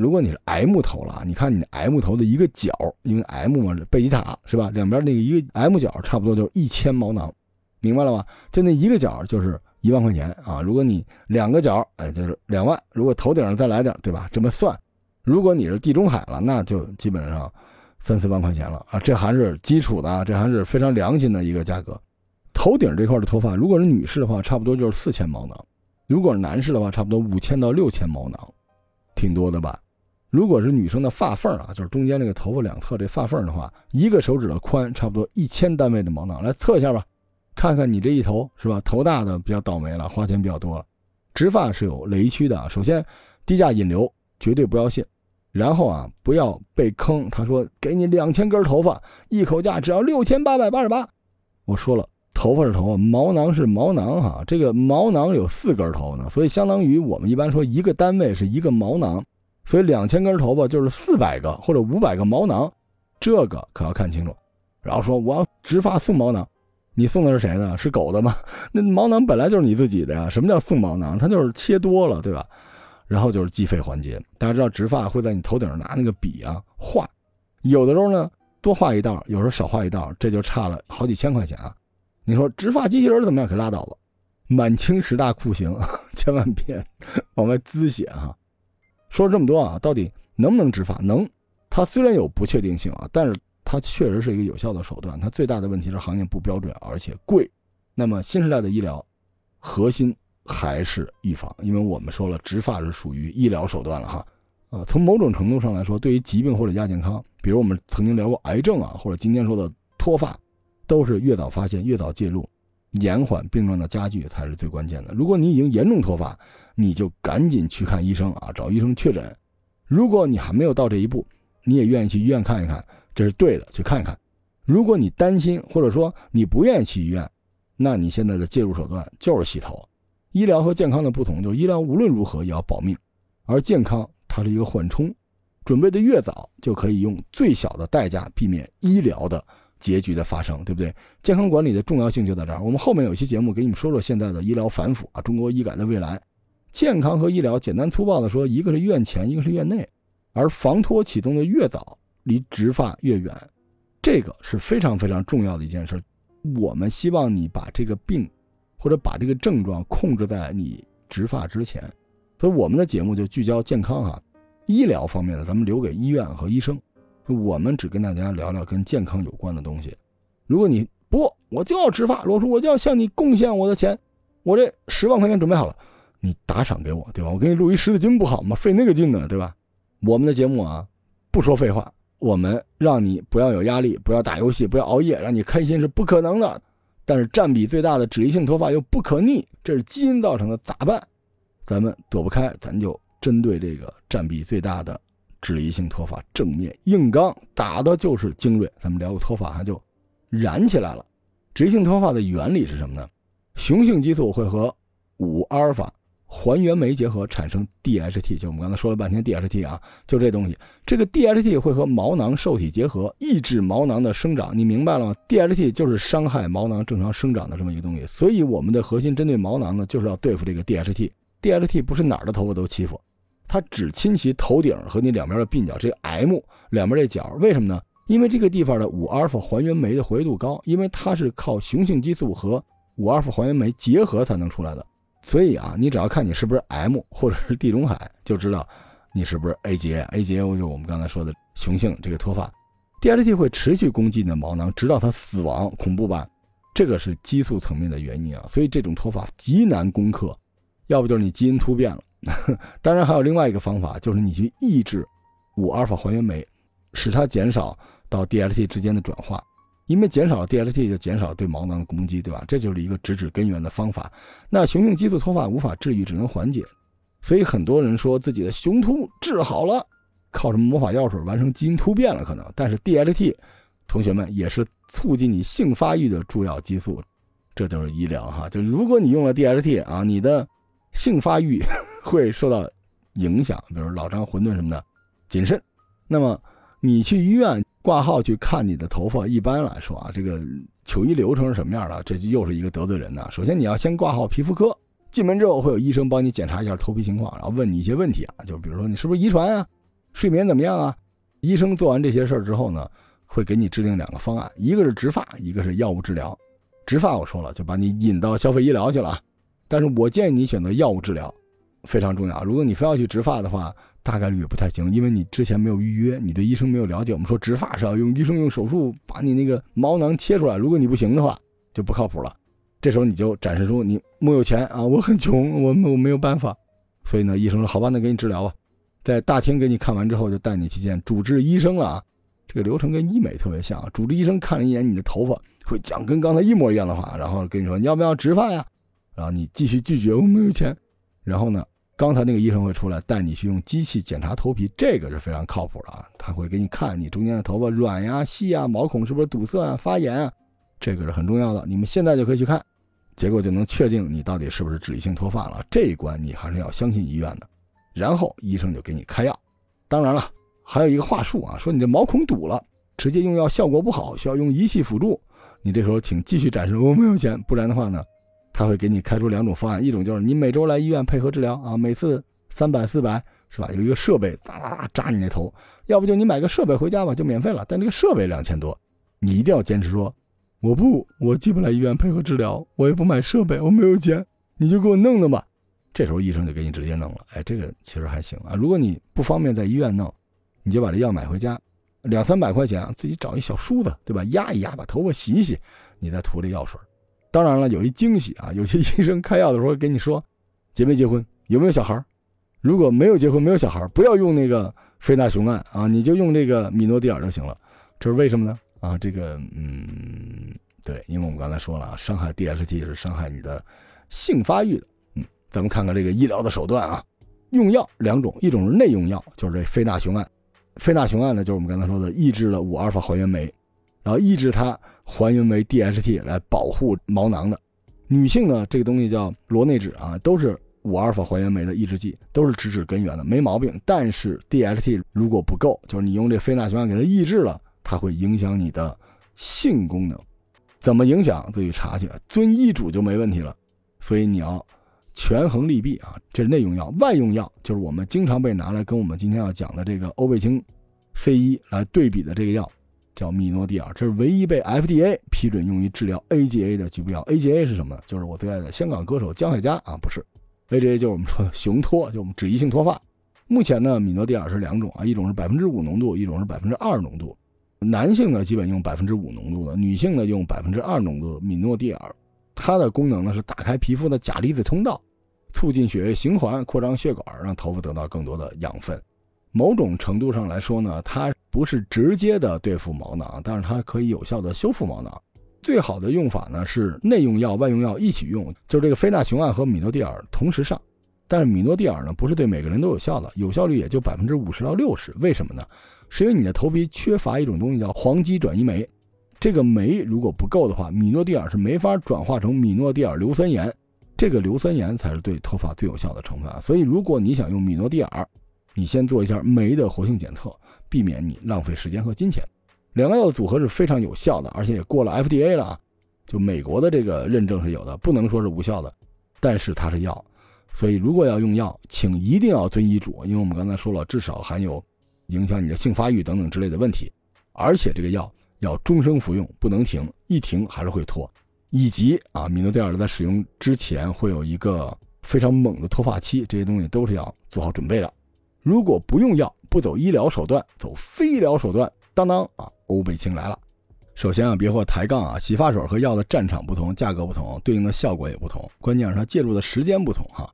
如果你是 M 头了，你看你 M 头的一个角，因为 M 嘛是贝吉塔是吧？两边那个一个 M 角差不多就是一千毛囊，明白了吧？就那一个角就是一万块钱啊。如果你两个角，哎，就是两万。如果头顶上再来点，对吧？这么算，如果你是地中海了，那就基本上。三四万块钱了啊，这还是基础的，这还是非常良心的一个价格。头顶这块的脱发，如果是女士的话，差不多就是四千毛囊；如果是男士的话，差不多五千到六千毛囊，挺多的吧？如果是女生的发缝啊，就是中间这个头发两侧这发缝的话，一个手指的宽，差不多一千单位的毛囊，来测一下吧，看看你这一头是吧？头大的比较倒霉了，花钱比较多了。植发是有雷区的，首先低价引流绝对不要信，然后啊不要被坑。他说给你两千根头发，一口价只要六千八百八十八。我说了，头发是头发，毛囊是毛囊哈，这个毛囊有四根头呢，所以相当于我们一般说一个单位是一个毛囊。所以两千根头发就是四百个或者五百个毛囊，这个可要看清楚。然后说我要植发送毛囊，你送的是谁呢？是狗的吗？那毛囊本来就是你自己的呀。什么叫送毛囊？它就是切多了，对吧？然后就是计费环节。大家知道植发会在你头顶上拿那个笔啊画，有的时候呢多画一道，有时候少画一道，这就差了好几千块钱啊。你说植发机器人怎么样？可拉倒吧，满清十大酷刑，千万别往外滋血哈。说了这么多啊，到底能不能植发？能，它虽然有不确定性啊，但是它确实是一个有效的手段。它最大的问题是行业不标准，而且贵。那么新时代的医疗，核心还是预防，因为我们说了，植发是属于医疗手段了哈。啊，从某种程度上来说，对于疾病或者亚健康，比如我们曾经聊过癌症啊，或者今天说的脱发，都是越早发现越早介入。延缓病状的加剧才是最关键的。如果你已经严重脱发，你就赶紧去看医生啊，找医生确诊。如果你还没有到这一步，你也愿意去医院看一看，这是对的，去看一看。如果你担心或者说你不愿意去医院，那你现在的介入手段就是洗头。医疗和健康的不同就是医疗无论如何也要保命，而健康它是一个缓冲，准备的越早就可以用最小的代价避免医疗的。结局的发生，对不对？健康管理的重要性就在这儿。我们后面有期节目给你们说说现在的医疗反腐啊，中国医改的未来。健康和医疗，简单粗暴的说，一个是院前，一个是院内，而防脱启动的越早，离植发越远，这个是非常非常重要的一件事。我们希望你把这个病，或者把这个症状控制在你植发之前，所以我们的节目就聚焦健康哈，医疗方面的咱们留给医院和医生。我们只跟大家聊聊跟健康有关的东西。如果你不，我就要植发，罗叔，我就要向你贡献我的钱，我这十万块钱准备好了，你打赏给我，对吧？我给你录一十字经不好吗？费那个劲呢，对吧？我们的节目啊，不说废话，我们让你不要有压力，不要打游戏，不要熬夜，让你开心是不可能的。但是占比最大的脂溢性脱发又不可逆，这是基因造成的，咋办？咱们躲不开，咱就针对这个占比最大的。脂溢性脱发正面硬刚打的就是精锐，咱们聊个脱发哈就燃起来了。脂溢性脱发的原理是什么呢？雄性激素会和五阿尔法还原酶结合产生 DHT，就我们刚才说了半天 DHT 啊，就这东西。这个 DHT 会和毛囊受体结合，抑制毛囊的生长。你明白了吗？DHT 就是伤害毛囊正常生长的这么一个东西。所以我们的核心针对毛囊呢，就是要对付这个 DHT。DHT 不是哪儿的头发都欺负。它只侵袭头顶和你两边的鬓角，这 M 两边这角，为什么呢？因为这个地方的五阿尔法还原酶的活跃度高，因为它是靠雄性激素和五阿尔法还原酶结合才能出来的。所以啊，你只要看你是不是 M 或者是地中海，就知道你是不是 A 结。A 结就我们刚才说的雄性这个脱发，DHT 会持续攻击你的毛囊，直到它死亡，恐怖吧？这个是激素层面的原因啊，所以这种脱发极难攻克，要不就是你基因突变了。当然还有另外一个方法，就是你去抑制五阿尔法还原酶，使它减少到 DHT 之间的转化，因为减少了 DHT 就减少了对毛囊的攻击，对吧？这就是一个直指根源的方法。那雄性激素脱发无法治愈，只能缓解，所以很多人说自己的雄秃治好了，靠什么魔法药水完成基因突变了可能？但是 DHT，同学们也是促进你性发育的重要激素，这就是医疗哈。就如果你用了 DHT 啊，你的性发育。会受到影响，比如老张馄饨什么的，谨慎。那么你去医院挂号去看你的头发，一般来说啊，这个求医流程是什么样的？这就又是一个得罪人的。首先你要先挂号皮肤科，进门之后会有医生帮你检查一下头皮情况，然后问你一些问题啊，就比如说你是不是遗传啊，睡眠怎么样啊？医生做完这些事儿之后呢，会给你制定两个方案，一个是植发，一个是药物治疗。植发我说了，就把你引到消费医疗去了，但是我建议你选择药物治疗。非常重要。如果你非要去植发的话，大概率也不太行，因为你之前没有预约，你对医生没有了解。我们说植发是要用医生用手术把你那个毛囊切出来，如果你不行的话，就不靠谱了。这时候你就展示出你木有钱啊，我很穷，我我没有办法。所以呢，医生说好吧，那给你治疗吧。在大厅给你看完之后，就带你去见主治医生了啊。这个流程跟医美特别像，主治医生看了一眼你的头发，会讲跟刚才一模一样的话，然后跟你说你要不要植发呀？然后你继续拒绝，我没有钱。然后呢，刚才那个医生会出来带你去用机器检查头皮，这个是非常靠谱的啊。他会给你看你中间的头发软呀、细呀、毛孔是不是堵塞啊、发炎啊，这个是很重要的。你们现在就可以去看，结果就能确定你到底是不是脂溢性脱发了。这一关你还是要相信医院的。然后医生就给你开药。当然了。还有一个话术啊，说你这毛孔堵了，直接用药效果不好，需要用仪器辅助。你这时候请继续展示，我没有钱，不然的话呢，他会给你开出两种方案，一种就是你每周来医院配合治疗啊，每次三百四百是吧？有一个设备扎扎扎扎你那头，要不就你买个设备回家吧，就免费了。但这个设备两千多，你一定要坚持说，我不，我既不来医院配合治疗，我也不买设备，我没有钱，你就给我弄弄吧。这时候医生就给你直接弄了，哎，这个其实还行啊。如果你不方便在医院弄。你就把这药买回家，两三百块钱，自己找一小梳子，对吧？压一压，把头发洗一洗，你再涂这药水。当然了，有一惊喜啊，有些医生开药的时候跟你说，结没结婚，有没有小孩如果没有结婚，没有小孩不要用那个非那雄胺啊，你就用这个米诺地尔就行了。这是为什么呢？啊，这个，嗯，对，因为我们刚才说了啊，伤害 DHT 是伤害你的性发育的。嗯，咱们看看这个医疗的手段啊，用药两种，一种是内用药，就是这非那雄胺。非那雄胺呢，就是我们刚才说的抑制了五阿尔法还原酶，然后抑制它还原为 DHT 来保护毛囊的。女性呢，这个东西叫螺内酯啊，都是五阿尔法还原酶的抑制剂，都是直指根源的，没毛病。但是 DHT 如果不够，就是你用这非那雄胺给它抑制了，它会影响你的性功能。怎么影响？自己查去，遵医嘱就没问题了。所以你要。权衡利弊啊，这是内用药。外用药就是我们经常被拿来跟我们今天要讲的这个欧贝清 C 一来对比的这个药，叫米诺地尔。这是唯一被 FDA 批准用于治疗 AGA 的局部药。AGA 是什么呢？就是我最爱的香港歌手江海佳啊，不是 AGA 就是我们说的雄脱，就我们脂溢性脱发。目前呢，米诺地尔是两种啊，一种是百分之五浓度，一种是百分之二浓度。男性呢基本用百分之五浓度的，女性呢用百分之二浓度的米诺地尔。它的功能呢是打开皮肤的钾离子通道，促进血液循环，扩张血管，让头发得到更多的养分。某种程度上来说呢，它不是直接的对付毛囊，但是它可以有效的修复毛囊。最好的用法呢是内用药、外用药一起用，就是这个非那雄胺和米诺地尔同时上。但是米诺地尔呢不是对每个人都有效的，有效率也就百分之五十到六十。为什么呢？是因为你的头皮缺乏一种东西叫黄基转移酶。这个酶如果不够的话，米诺地尔是没法转化成米诺地尔硫酸盐，这个硫酸盐才是对脱发最有效的成分啊。所以，如果你想用米诺地尔，你先做一下酶的活性检测，避免你浪费时间和金钱。两个药的组合是非常有效的，而且也过了 FDA 了啊，就美国的这个认证是有的，不能说是无效的，但是它是药。所以，如果要用药，请一定要遵医嘱，因为我们刚才说了，至少含有影响你的性发育等等之类的问题，而且这个药。要终生服用，不能停，一停还是会脱。以及啊，米诺地尔在使用之前会有一个非常猛的脱发期，这些东西都是要做好准备的。如果不用药，不走医疗手段，走非医疗手段，当当啊，欧贝清来了。首先啊，别和我抬杠啊，洗发水和药的战场不同，价格不同，对应的效果也不同，关键是它介入的时间不同哈。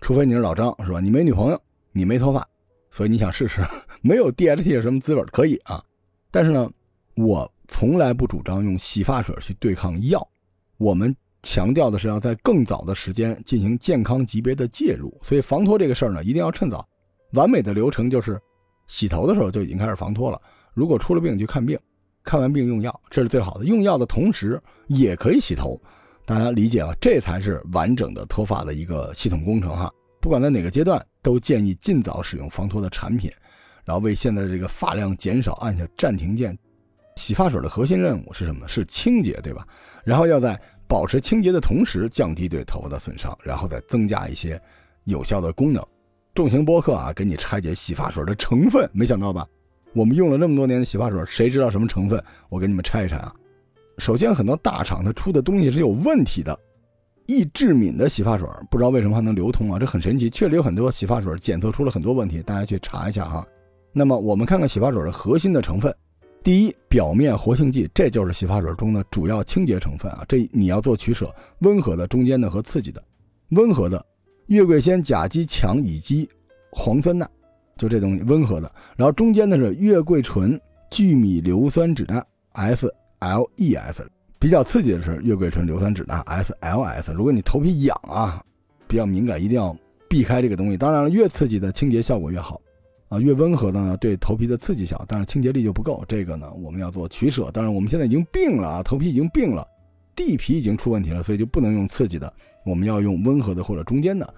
除非你是老张是吧？你没女朋友，你没脱发，所以你想试试没有 DHT 是什么滋味可以啊，但是呢。我从来不主张用洗发水去对抗药，我们强调的是要在更早的时间进行健康级别的介入。所以防脱这个事儿呢，一定要趁早。完美的流程就是洗头的时候就已经开始防脱了。如果出了病就看病，看完病用药，这是最好的。用药的同时也可以洗头，大家理解啊？这才是完整的脱发的一个系统工程哈。不管在哪个阶段，都建议尽早使用防脱的产品，然后为现在的这个发量减少按下暂停键。洗发水的核心任务是什么？是清洁，对吧？然后要在保持清洁的同时，降低对头发的损伤，然后再增加一些有效的功能。重型播客啊，给你拆解洗发水的成分，没想到吧？我们用了那么多年的洗发水，谁知道什么成分？我给你们拆一拆啊。首先，很多大厂它出的东西是有问题的。易致敏的洗发水不知道为什么还能流通啊？这很神奇，确实有很多洗发水检测出了很多问题，大家去查一下哈。那么我们看看洗发水的核心的成分。第一，表面活性剂，这就是洗发水中的主要清洁成分啊。这你要做取舍，温和的、中间的和刺激的。温和的，月桂酰甲基羟乙基磺酸钠，就这东西温和的。然后中间的是月桂醇聚米硫酸酯钠 （SLES），比较刺激的是月桂醇硫酸酯钠 （SLS）。如果你头皮痒啊，比较敏感，一定要避开这个东西。当然了，越刺激的清洁效果越好。啊，越温和的呢，对头皮的刺激小，但是清洁力就不够。这个呢，我们要做取舍。当然，我们现在已经病了啊，头皮已经病了，地皮已经出问题了，所以就不能用刺激的，我们要用温和的或者中间的，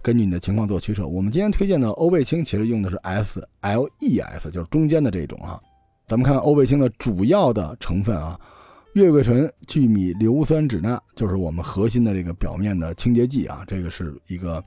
根据你的情况做取舍。我们今天推荐的欧贝清其实用的是 S L E S，就是中间的这种啊。咱们看欧贝清的主要的成分啊，月桂醇聚米硫酸酯钠就是我们核心的这个表面的清洁剂啊，这个是一个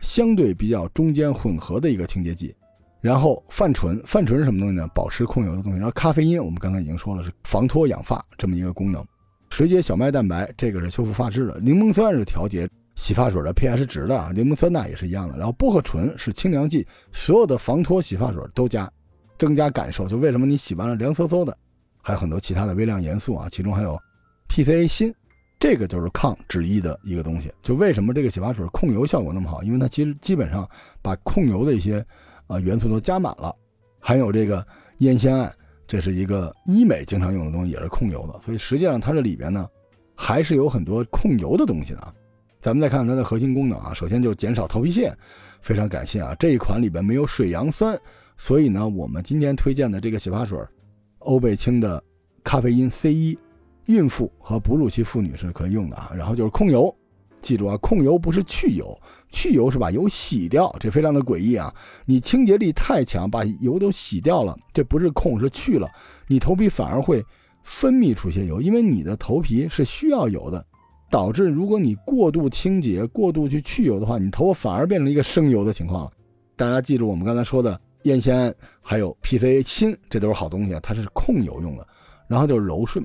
相对比较中间混合的一个清洁剂。然后泛醇，泛醇是什么东西呢？保湿控油的东西。然后咖啡因，我们刚才已经说了是防脱养发这么一个功能。水解小麦蛋白，这个是修复发质的。柠檬酸是调节洗发水的 pH 值的，柠檬酸钠也是一样的。然后薄荷醇是清凉剂，所有的防脱洗发水都加，增加感受。就为什么你洗完了凉飕飕的？还有很多其他的微量元素啊，其中还有 PCA 锌，这个就是抗脂溢的一个东西。就为什么这个洗发水控油效果那么好？因为它其实基本上把控油的一些。啊，元素都加满了，含有这个烟酰胺，这是一个医美经常用的东西，也是控油的。所以实际上它这里边呢，还是有很多控油的东西的。咱们再看看它的核心功能啊，首先就减少头皮屑，非常感谢啊，这一款里边没有水杨酸，所以呢，我们今天推荐的这个洗发水，欧贝清的咖啡因 C 一，孕妇和哺乳期妇女是可以用的啊。然后就是控油。记住啊，控油不是去油，去油是把油洗掉，这非常的诡异啊！你清洁力太强，把油都洗掉了，这不是控，是去了，你头皮反而会分泌出些油，因为你的头皮是需要油的，导致如果你过度清洁、过度去去油的话，你头发反而变成一个生油的情况了。大家记住我们刚才说的烟酰胺，还有 PCA 锌，这都是好东西啊，它是控油用的。然后就是柔顺，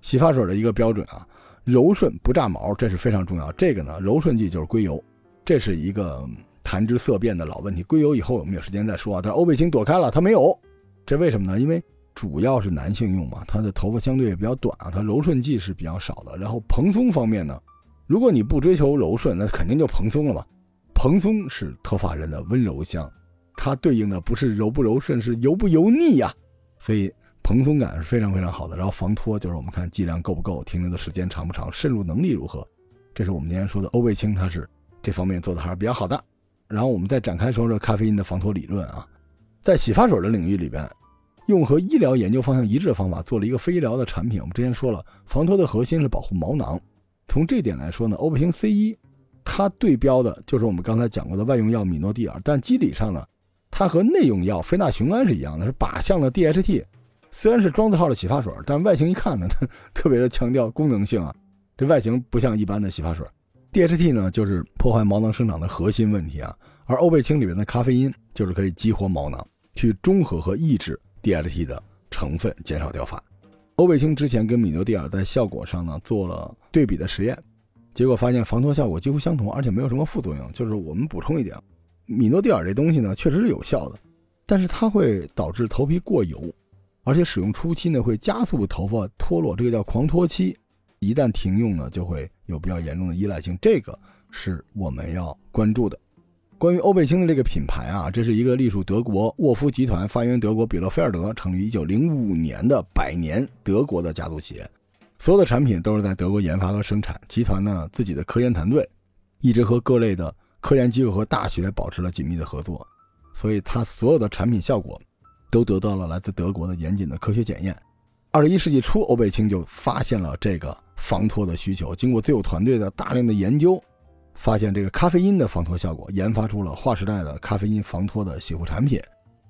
洗发水的一个标准啊。柔顺不炸毛，这是非常重要。这个呢，柔顺剂就是硅油，这是一个谈之色变的老问题。硅油以后我们有时间再说啊。但是欧贝清躲开了，它没有，这为什么呢？因为主要是男性用嘛，他的头发相对也比较短啊，它柔顺剂是比较少的。然后蓬松方面呢，如果你不追求柔顺，那肯定就蓬松了嘛。蓬松是脱发人的温柔乡，它对应的不是柔不柔顺，是油不油腻呀。所以。蓬松感是非常非常好的，然后防脱就是我们看剂量够不够，停留的时间长不长，渗入能力如何，这是我们今天说的欧贝清，它是这方面做的还是比较好的。然后我们再展开说说咖啡因的防脱理论啊，在洗发水的领域里边，用和医疗研究方向一致的方法做了一个非医疗的产品。我们之前说了，防脱的核心是保护毛囊，从这点来说呢，欧贝清 C 一它对标的就是我们刚才讲过的外用药米诺地尔，但机理上呢，它和内用药非那雄胺是一样的，是靶向的 DHT。虽然是庄字号的洗发水，但外形一看呢，它 特别的强调功能性啊。这外形不像一般的洗发水。DHT 呢，就是破坏毛囊生长的核心问题啊。而欧贝清里面的咖啡因，就是可以激活毛囊，去中和和抑制 DHT 的成分，减少掉发。欧贝清之前跟米诺地尔在效果上呢做了对比的实验，结果发现防脱效果几乎相同，而且没有什么副作用。就是我们补充一点，米诺地尔这东西呢确实是有效的，但是它会导致头皮过油。而且使用初期呢，会加速头发脱落，这个叫狂脱期。一旦停用呢，就会有比较严重的依赖性，这个是我们要关注的。关于欧贝清的这个品牌啊，这是一个隶属德国沃夫集团、发源德国比勒菲尔德、成立于1905年的百年德国的家族企业，所有的产品都是在德国研发和生产。集团呢自己的科研团队一直和各类的科研机构和大学保持了紧密的合作，所以它所有的产品效果。都得到了来自德国的严谨的科学检验。二十一世纪初，欧贝清就发现了这个防脱的需求。经过自有团队的大量的研究，发现这个咖啡因的防脱效果，研发出了划时代的咖啡因防脱的洗护产品，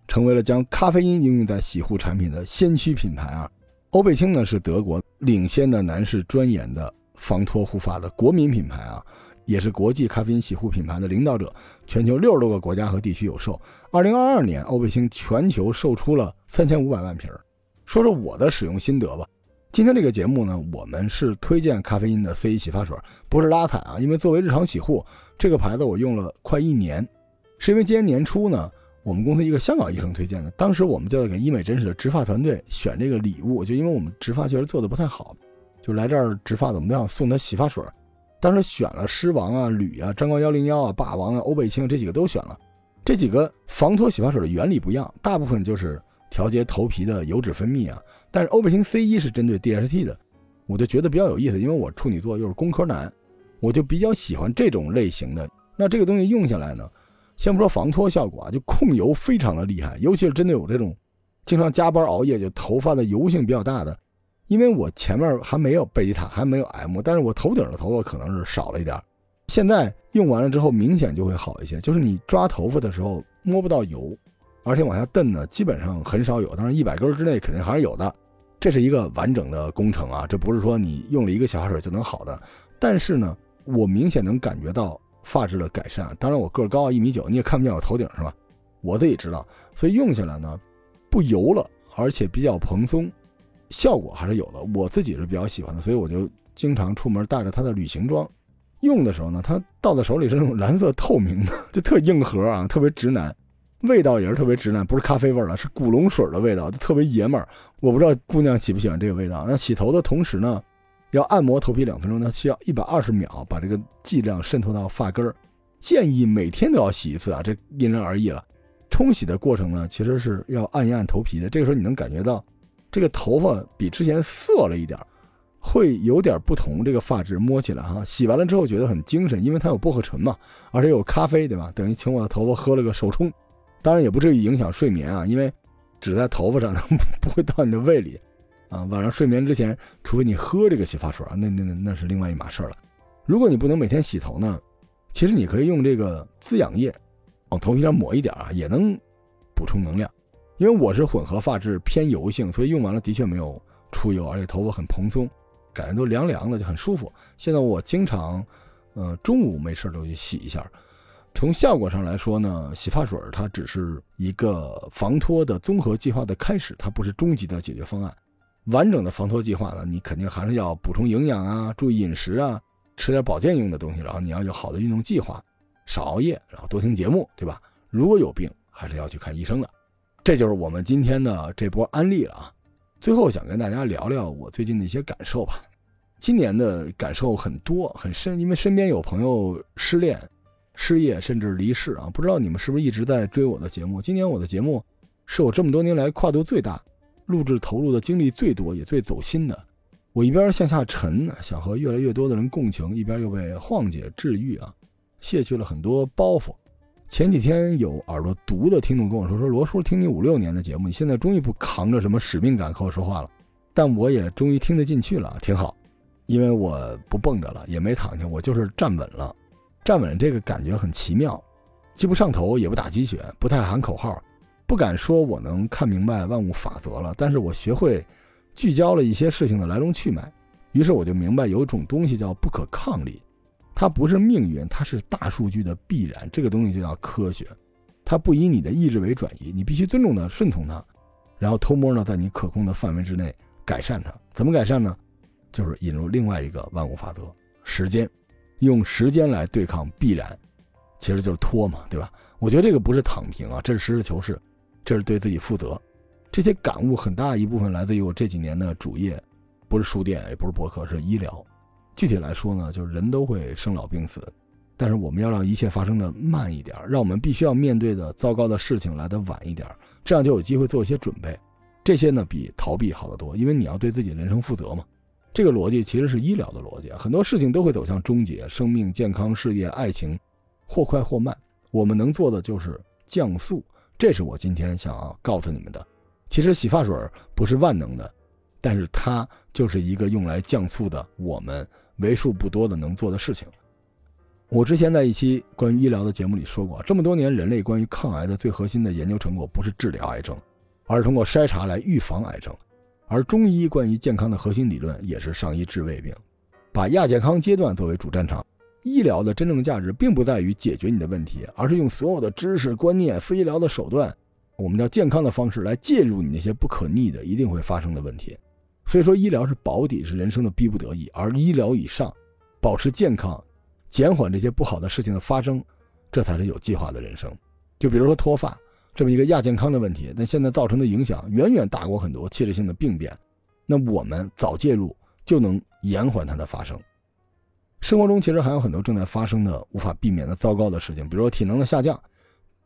成为了将咖啡因应用在洗护产品的先驱品牌啊！欧贝清呢是德国领先的男士专研的防脱护发的国民品牌啊。也是国际咖啡因洗护品牌的领导者，全球六十多个国家和地区有售。二零二二年，欧贝星全球售出了三千五百万瓶。说说我的使用心得吧。今天这个节目呢，我们是推荐咖啡因的 C 洗发水，不是拉踩啊。因为作为日常洗护，这个牌子我用了快一年，是因为今年年初呢，我们公司一个香港医生推荐的。当时我们就在给医美诊室的植发团队选这个礼物，就因为我们植发确实做的不太好，就来这儿植发怎么都想送他洗发水。当时选了狮王啊、铝啊、张高幺零幺啊、霸王啊、欧贝清这几个都选了。这几个防脱洗发水的原理不一样，大部分就是调节头皮的油脂分泌啊。但是欧贝清 C 一是针对 DHT 的，我就觉得比较有意思，因为我处女座又是工科男，我就比较喜欢这种类型的。那这个东西用下来呢，先不说防脱效果啊，就控油非常的厉害，尤其是针对有这种经常加班熬夜就头发的油性比较大的。因为我前面还没有贝吉塔，还没有 M，但是我头顶的头发可能是少了一点。现在用完了之后，明显就会好一些。就是你抓头发的时候摸不到油，而且往下蹬呢，基本上很少有。当然，一百根之内肯定还是有的。这是一个完整的工程啊，这不是说你用了一个洗发水就能好的。但是呢，我明显能感觉到发质的改善。当然，我个儿高，一米九，你也看不见我头顶是吧？我自己知道，所以用下来呢，不油了，而且比较蓬松。效果还是有的，我自己是比较喜欢的，所以我就经常出门带着它的旅行装。用的时候呢，它倒在手里是那种蓝色透明的，就特硬核啊，特别直男。味道也是特别直男，不是咖啡味了，是古龙水的味道，就特别爷们儿。我不知道姑娘喜不喜欢这个味道。那洗头的同时呢，要按摩头皮两分钟，那需要一百二十秒把这个剂量渗透到发根儿。建议每天都要洗一次啊，这因人而异了。冲洗的过程呢，其实是要按一按头皮的，这个时候你能感觉到。这个头发比之前涩了一点会有点不同。这个发质摸起来哈，洗完了之后觉得很精神，因为它有薄荷醇嘛，而且有咖啡，对吧？等于请我的头发喝了个手冲，当然也不至于影响睡眠啊，因为只在头发上，它不会到你的胃里啊。晚上睡眠之前，除非你喝这个洗发水啊，那那那那是另外一码事了。如果你不能每天洗头呢，其实你可以用这个滋养液往头皮上抹一点啊，也能补充能量。因为我是混合发质偏油性，所以用完了的确没有出油，而且头发很蓬松，感觉都凉凉的，就很舒服。现在我经常，呃，中午没事就去洗一下。从效果上来说呢，洗发水它只是一个防脱的综合计划的开始，它不是终极的解决方案。完整的防脱计划呢，你肯定还是要补充营养啊，注意饮食啊，吃点保健用的东西，然后你要有好的运动计划，少熬夜，然后多听节目，对吧？如果有病，还是要去看医生的。这就是我们今天的这波安利了啊！最后想跟大家聊聊我最近的一些感受吧。今年的感受很多很深，因为身边有朋友失恋、失业，甚至离世啊。不知道你们是不是一直在追我的节目？今年我的节目是我这么多年来跨度最大、录制投入的精力最多也最走心的。我一边向下沉，想和越来越多的人共情，一边又被晃姐治愈啊，卸去了很多包袱。前几天有耳朵毒的听众跟我说：“说罗叔听你五六年的节目，你现在终于不扛着什么使命感和我说话了。”但我也终于听得进去了，挺好。因为我不蹦跶了，也没躺下，我就是站稳了。站稳这个感觉很奇妙，既不上头，也不打鸡血，不太喊口号，不敢说我能看明白万物法则了，但是我学会聚焦了一些事情的来龙去脉。于是我就明白，有一种东西叫不可抗力。它不是命运，它是大数据的必然。这个东西就叫科学，它不以你的意志为转移，你必须尊重它、顺从它，然后偷摸呢，在你可控的范围之内改善它。怎么改善呢？就是引入另外一个万物法则——时间，用时间来对抗必然，其实就是拖嘛，对吧？我觉得这个不是躺平啊，这是实事求是，这是对自己负责。这些感悟很大一部分来自于我这几年的主业，不是书店，也不是博客，是医疗。具体来说呢，就是人都会生老病死，但是我们要让一切发生的慢一点，让我们必须要面对的糟糕的事情来的晚一点，这样就有机会做一些准备。这些呢比逃避好得多，因为你要对自己人生负责嘛。这个逻辑其实是医疗的逻辑，很多事情都会走向终结，生命、健康、事业、爱情，或快或慢，我们能做的就是降速。这是我今天想要告诉你们的。其实洗发水不是万能的。但是它就是一个用来降速的，我们为数不多的能做的事情。我之前在一期关于医疗的节目里说过，这么多年人类关于抗癌的最核心的研究成果不是治疗癌症，而是通过筛查来预防癌症。而中医关于健康的核心理论也是上医治胃病，把亚健康阶段作为主战场。医疗的真正价值并不在于解决你的问题，而是用所有的知识观念、非医疗的手段，我们叫健康的方式来介入你那些不可逆的、一定会发生的问题。所以说，医疗是保底，是人生的逼不得已；而医疗以上，保持健康，减缓这些不好的事情的发生，这才是有计划的人生。就比如说脱发这么一个亚健康的问题，但现在造成的影响远远大过很多器质性的病变。那我们早介入，就能延缓它的发生。生活中其实还有很多正在发生的无法避免的糟糕的事情，比如说体能的下降，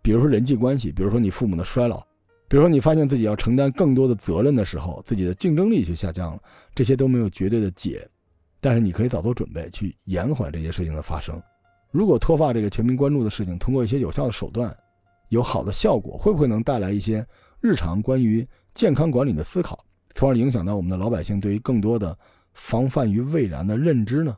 比如说人际关系，比如说你父母的衰老，比如说你发现自己要承担更多的责任的时候，自己的竞争力就下降了，这些都没有绝对的解，但是你可以早做准备，去延缓这些事情的发生。如果脱发这个全民关注的事情，通过一些有效的手段，有好的效果，会不会能带来一些日常关于健康管理的思考，从而影响到我们的老百姓对于更多的防范于未然的认知呢？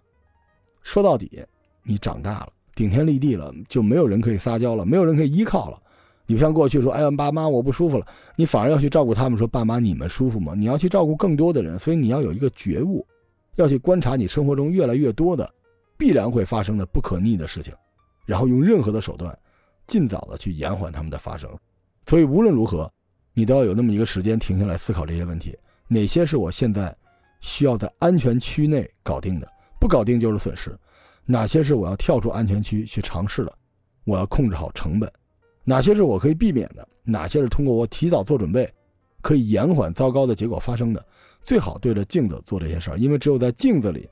说到底，你长大了，顶天立地了，就没有人可以撒娇了，没有人可以依靠了。你不像过去说，哎呀，爸妈我不舒服了，你反而要去照顾他们，说爸妈你们舒服吗？你要去照顾更多的人，所以你要有一个觉悟，要去观察你生活中越来越多的。必然会发生的不可逆的事情，然后用任何的手段，尽早的去延缓他们的发生。所以无论如何，你都要有那么一个时间停下来思考这些问题：哪些是我现在需要在安全区内搞定的，不搞定就是损失；哪些是我要跳出安全区去尝试的，我要控制好成本；哪些是我可以避免的，哪些是通过我提早做准备，可以延缓糟糕的结果发生的。最好对着镜子做这些事儿，因为只有在镜子里。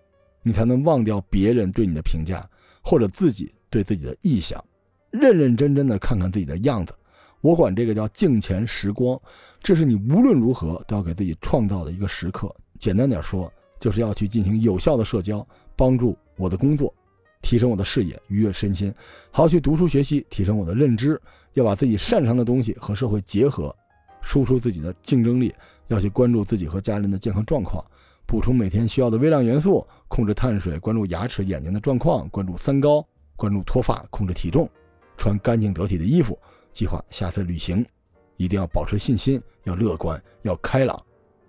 你才能忘掉别人对你的评价，或者自己对自己的臆想，认认真真的看看自己的样子。我管这个叫镜前时光，这是你无论如何都要给自己创造的一个时刻。简单点说，就是要去进行有效的社交，帮助我的工作，提升我的视野，愉悦身心。好好去读书学习，提升我的认知，要把自己擅长的东西和社会结合，输出自己的竞争力。要去关注自己和家人的健康状况。补充每天需要的微量元素，控制碳水，关注牙齿、眼睛的状况，关注三高，关注脱发，控制体重，穿干净得体的衣服，计划下次旅行，一定要保持信心，要乐观，要开朗，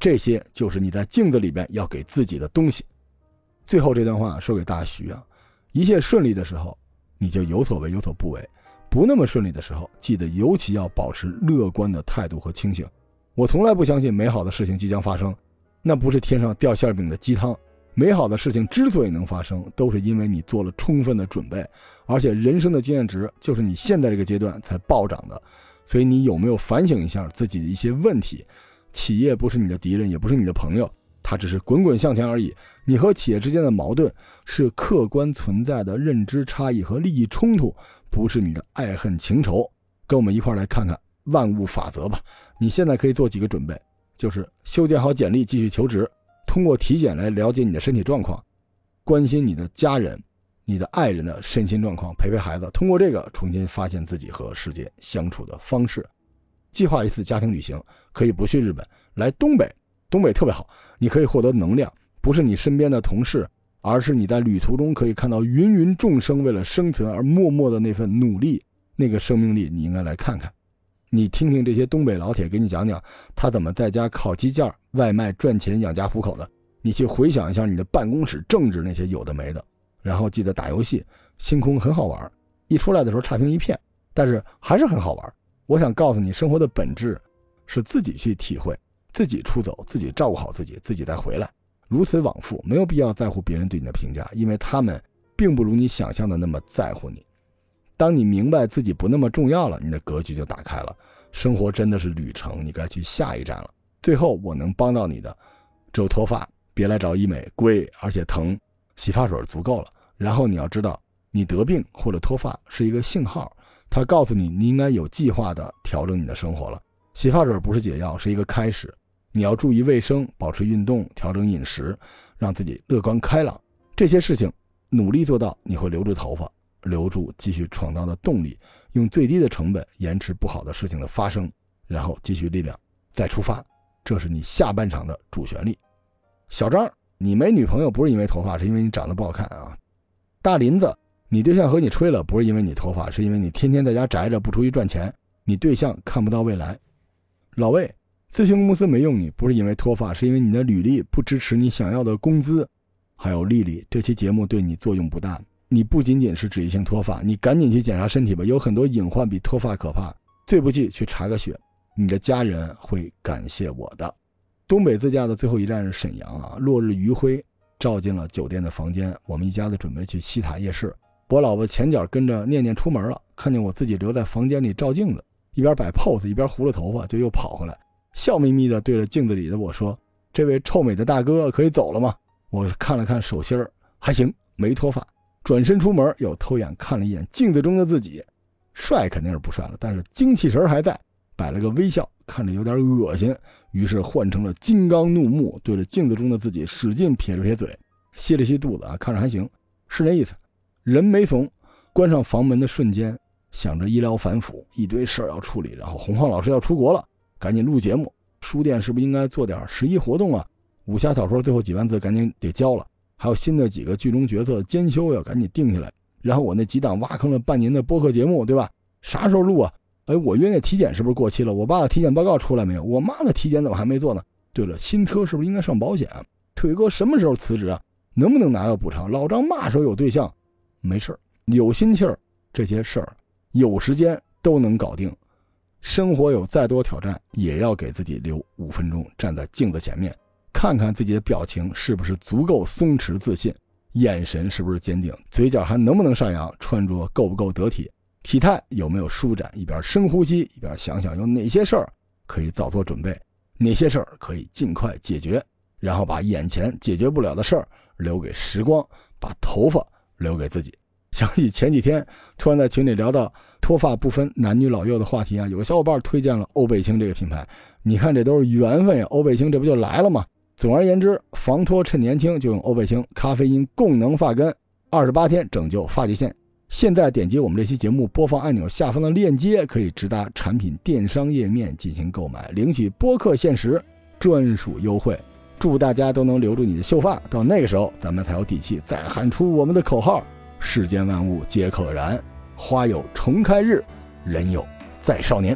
这些就是你在镜子里边要给自己的东西。最后这段话说给大徐啊，一切顺利的时候，你就有所为有所不为；不那么顺利的时候，记得尤其要保持乐观的态度和清醒。我从来不相信美好的事情即将发生。那不是天上掉馅饼的鸡汤，美好的事情之所以能发生，都是因为你做了充分的准备，而且人生的经验值就是你现在这个阶段才暴涨的，所以你有没有反省一下自己的一些问题？企业不是你的敌人，也不是你的朋友，它只是滚滚向前而已。你和企业之间的矛盾是客观存在的认知差异和利益冲突，不是你的爱恨情仇。跟我们一块来看看万物法则吧。你现在可以做几个准备。就是修建好简历，继续求职，通过体检来了解你的身体状况，关心你的家人、你的爱人的身心状况，陪陪孩子，通过这个重新发现自己和世界相处的方式。计划一次家庭旅行，可以不去日本，来东北，东北特别好，你可以获得能量，不是你身边的同事，而是你在旅途中可以看到芸芸众生为了生存而默默的那份努力，那个生命力，你应该来看看。你听听这些东北老铁给你讲讲，他怎么在家烤鸡架外卖赚钱养家糊口的。你去回想一下你的办公室政治那些有的没的，然后记得打游戏，星空很好玩，一出来的时候差评一片，但是还是很好玩。我想告诉你，生活的本质是自己去体会，自己出走，自己照顾好自己，自己再回来，如此往复，没有必要在乎别人对你的评价，因为他们并不如你想象的那么在乎你。当你明白自己不那么重要了，你的格局就打开了。生活真的是旅程，你该去下一站了。最后，我能帮到你的，只有脱发，别来找医美，贵而且疼，洗发水足够了。然后你要知道，你得病或者脱发是一个信号，它告诉你你应该有计划的调整你的生活了。洗发水不是解药，是一个开始。你要注意卫生，保持运动，调整饮食，让自己乐观开朗。这些事情努力做到，你会留住头发。留住继续闯荡的动力，用最低的成本延迟不好的事情的发生，然后积蓄力量再出发，这是你下半场的主旋律。小张，你没女朋友不是因为头发，是因为你长得不好看啊。大林子，你对象和你吹了不是因为你头发，是因为你天天在家宅着不出去赚钱，你对象看不到未来。老魏，咨询公司没用你不是因为脱发，是因为你的履历不支持你想要的工资。还有丽丽，这期节目对你作用不大。你不仅仅是脂溢性脱发，你赶紧去检查身体吧，有很多隐患比脱发可怕。最不济去查个血，你的家人会感谢我的。东北自驾的最后一站是沈阳啊，落日余晖照进了酒店的房间，我们一家子准备去西塔夜市。我老婆前脚跟着念念出门了，看见我自己留在房间里照镜子，一边摆 pose 一边糊了头发，就又跑回来，笑眯眯的对着镜子里的我说：“这位臭美的大哥可以走了吗？”我看了看手心儿，还行，没脱发。转身出门，又偷眼看了一眼镜子中的自己，帅肯定是不帅了，但是精气神还在，摆了个微笑，看着有点恶心，于是换成了金刚怒目，对着镜子中的自己使劲撇了撇嘴，吸了吸肚子啊，看着还行，是那意思。人没怂，关上房门的瞬间，想着医疗反腐，一堆事儿要处理，然后洪晃老师要出国了，赶紧录节目。书店是不是应该做点十一活动啊？武侠小说最后几万字赶紧得交了，还有新的几个剧中角色兼修要赶紧定下来。然后我那几档挖坑了半年的播客节目，对吧？啥时候录啊？哎，我约那体检是不是过期了？我爸的体检报告出来没有？我妈的体检怎么还没做呢？对了，新车是不是应该上保险？腿哥什么时候辞职啊？能不能拿到补偿？老张嘛时候有对象？没事有心气儿，这些事儿有时间都能搞定。生活有再多挑战，也要给自己留五分钟，站在镜子前面，看看自己的表情是不是足够松弛自信。眼神是不是坚定？嘴角还能不能上扬？穿着够不够得体？体态有没有舒展？一边深呼吸，一边想想有哪些事儿可以早做准备，哪些事儿可以尽快解决，然后把眼前解决不了的事儿留给时光，把头发留给自己。想起前几天突然在群里聊到脱发不分男女老幼的话题啊，有个小伙伴推荐了欧贝清这个品牌，你看这都是缘分呀，欧贝清这不就来了吗？总而言之，防脱趁年轻就用欧贝清咖啡因功能发根，二十八天拯救发际线。现在点击我们这期节目播放按钮下方的链接，可以直达产品电商页面进行购买，领取播客限时专属优惠。祝大家都能留住你的秀发，到那个时候，咱们才有底气再喊出我们的口号：世间万物皆可燃，花有重开日，人有再少年。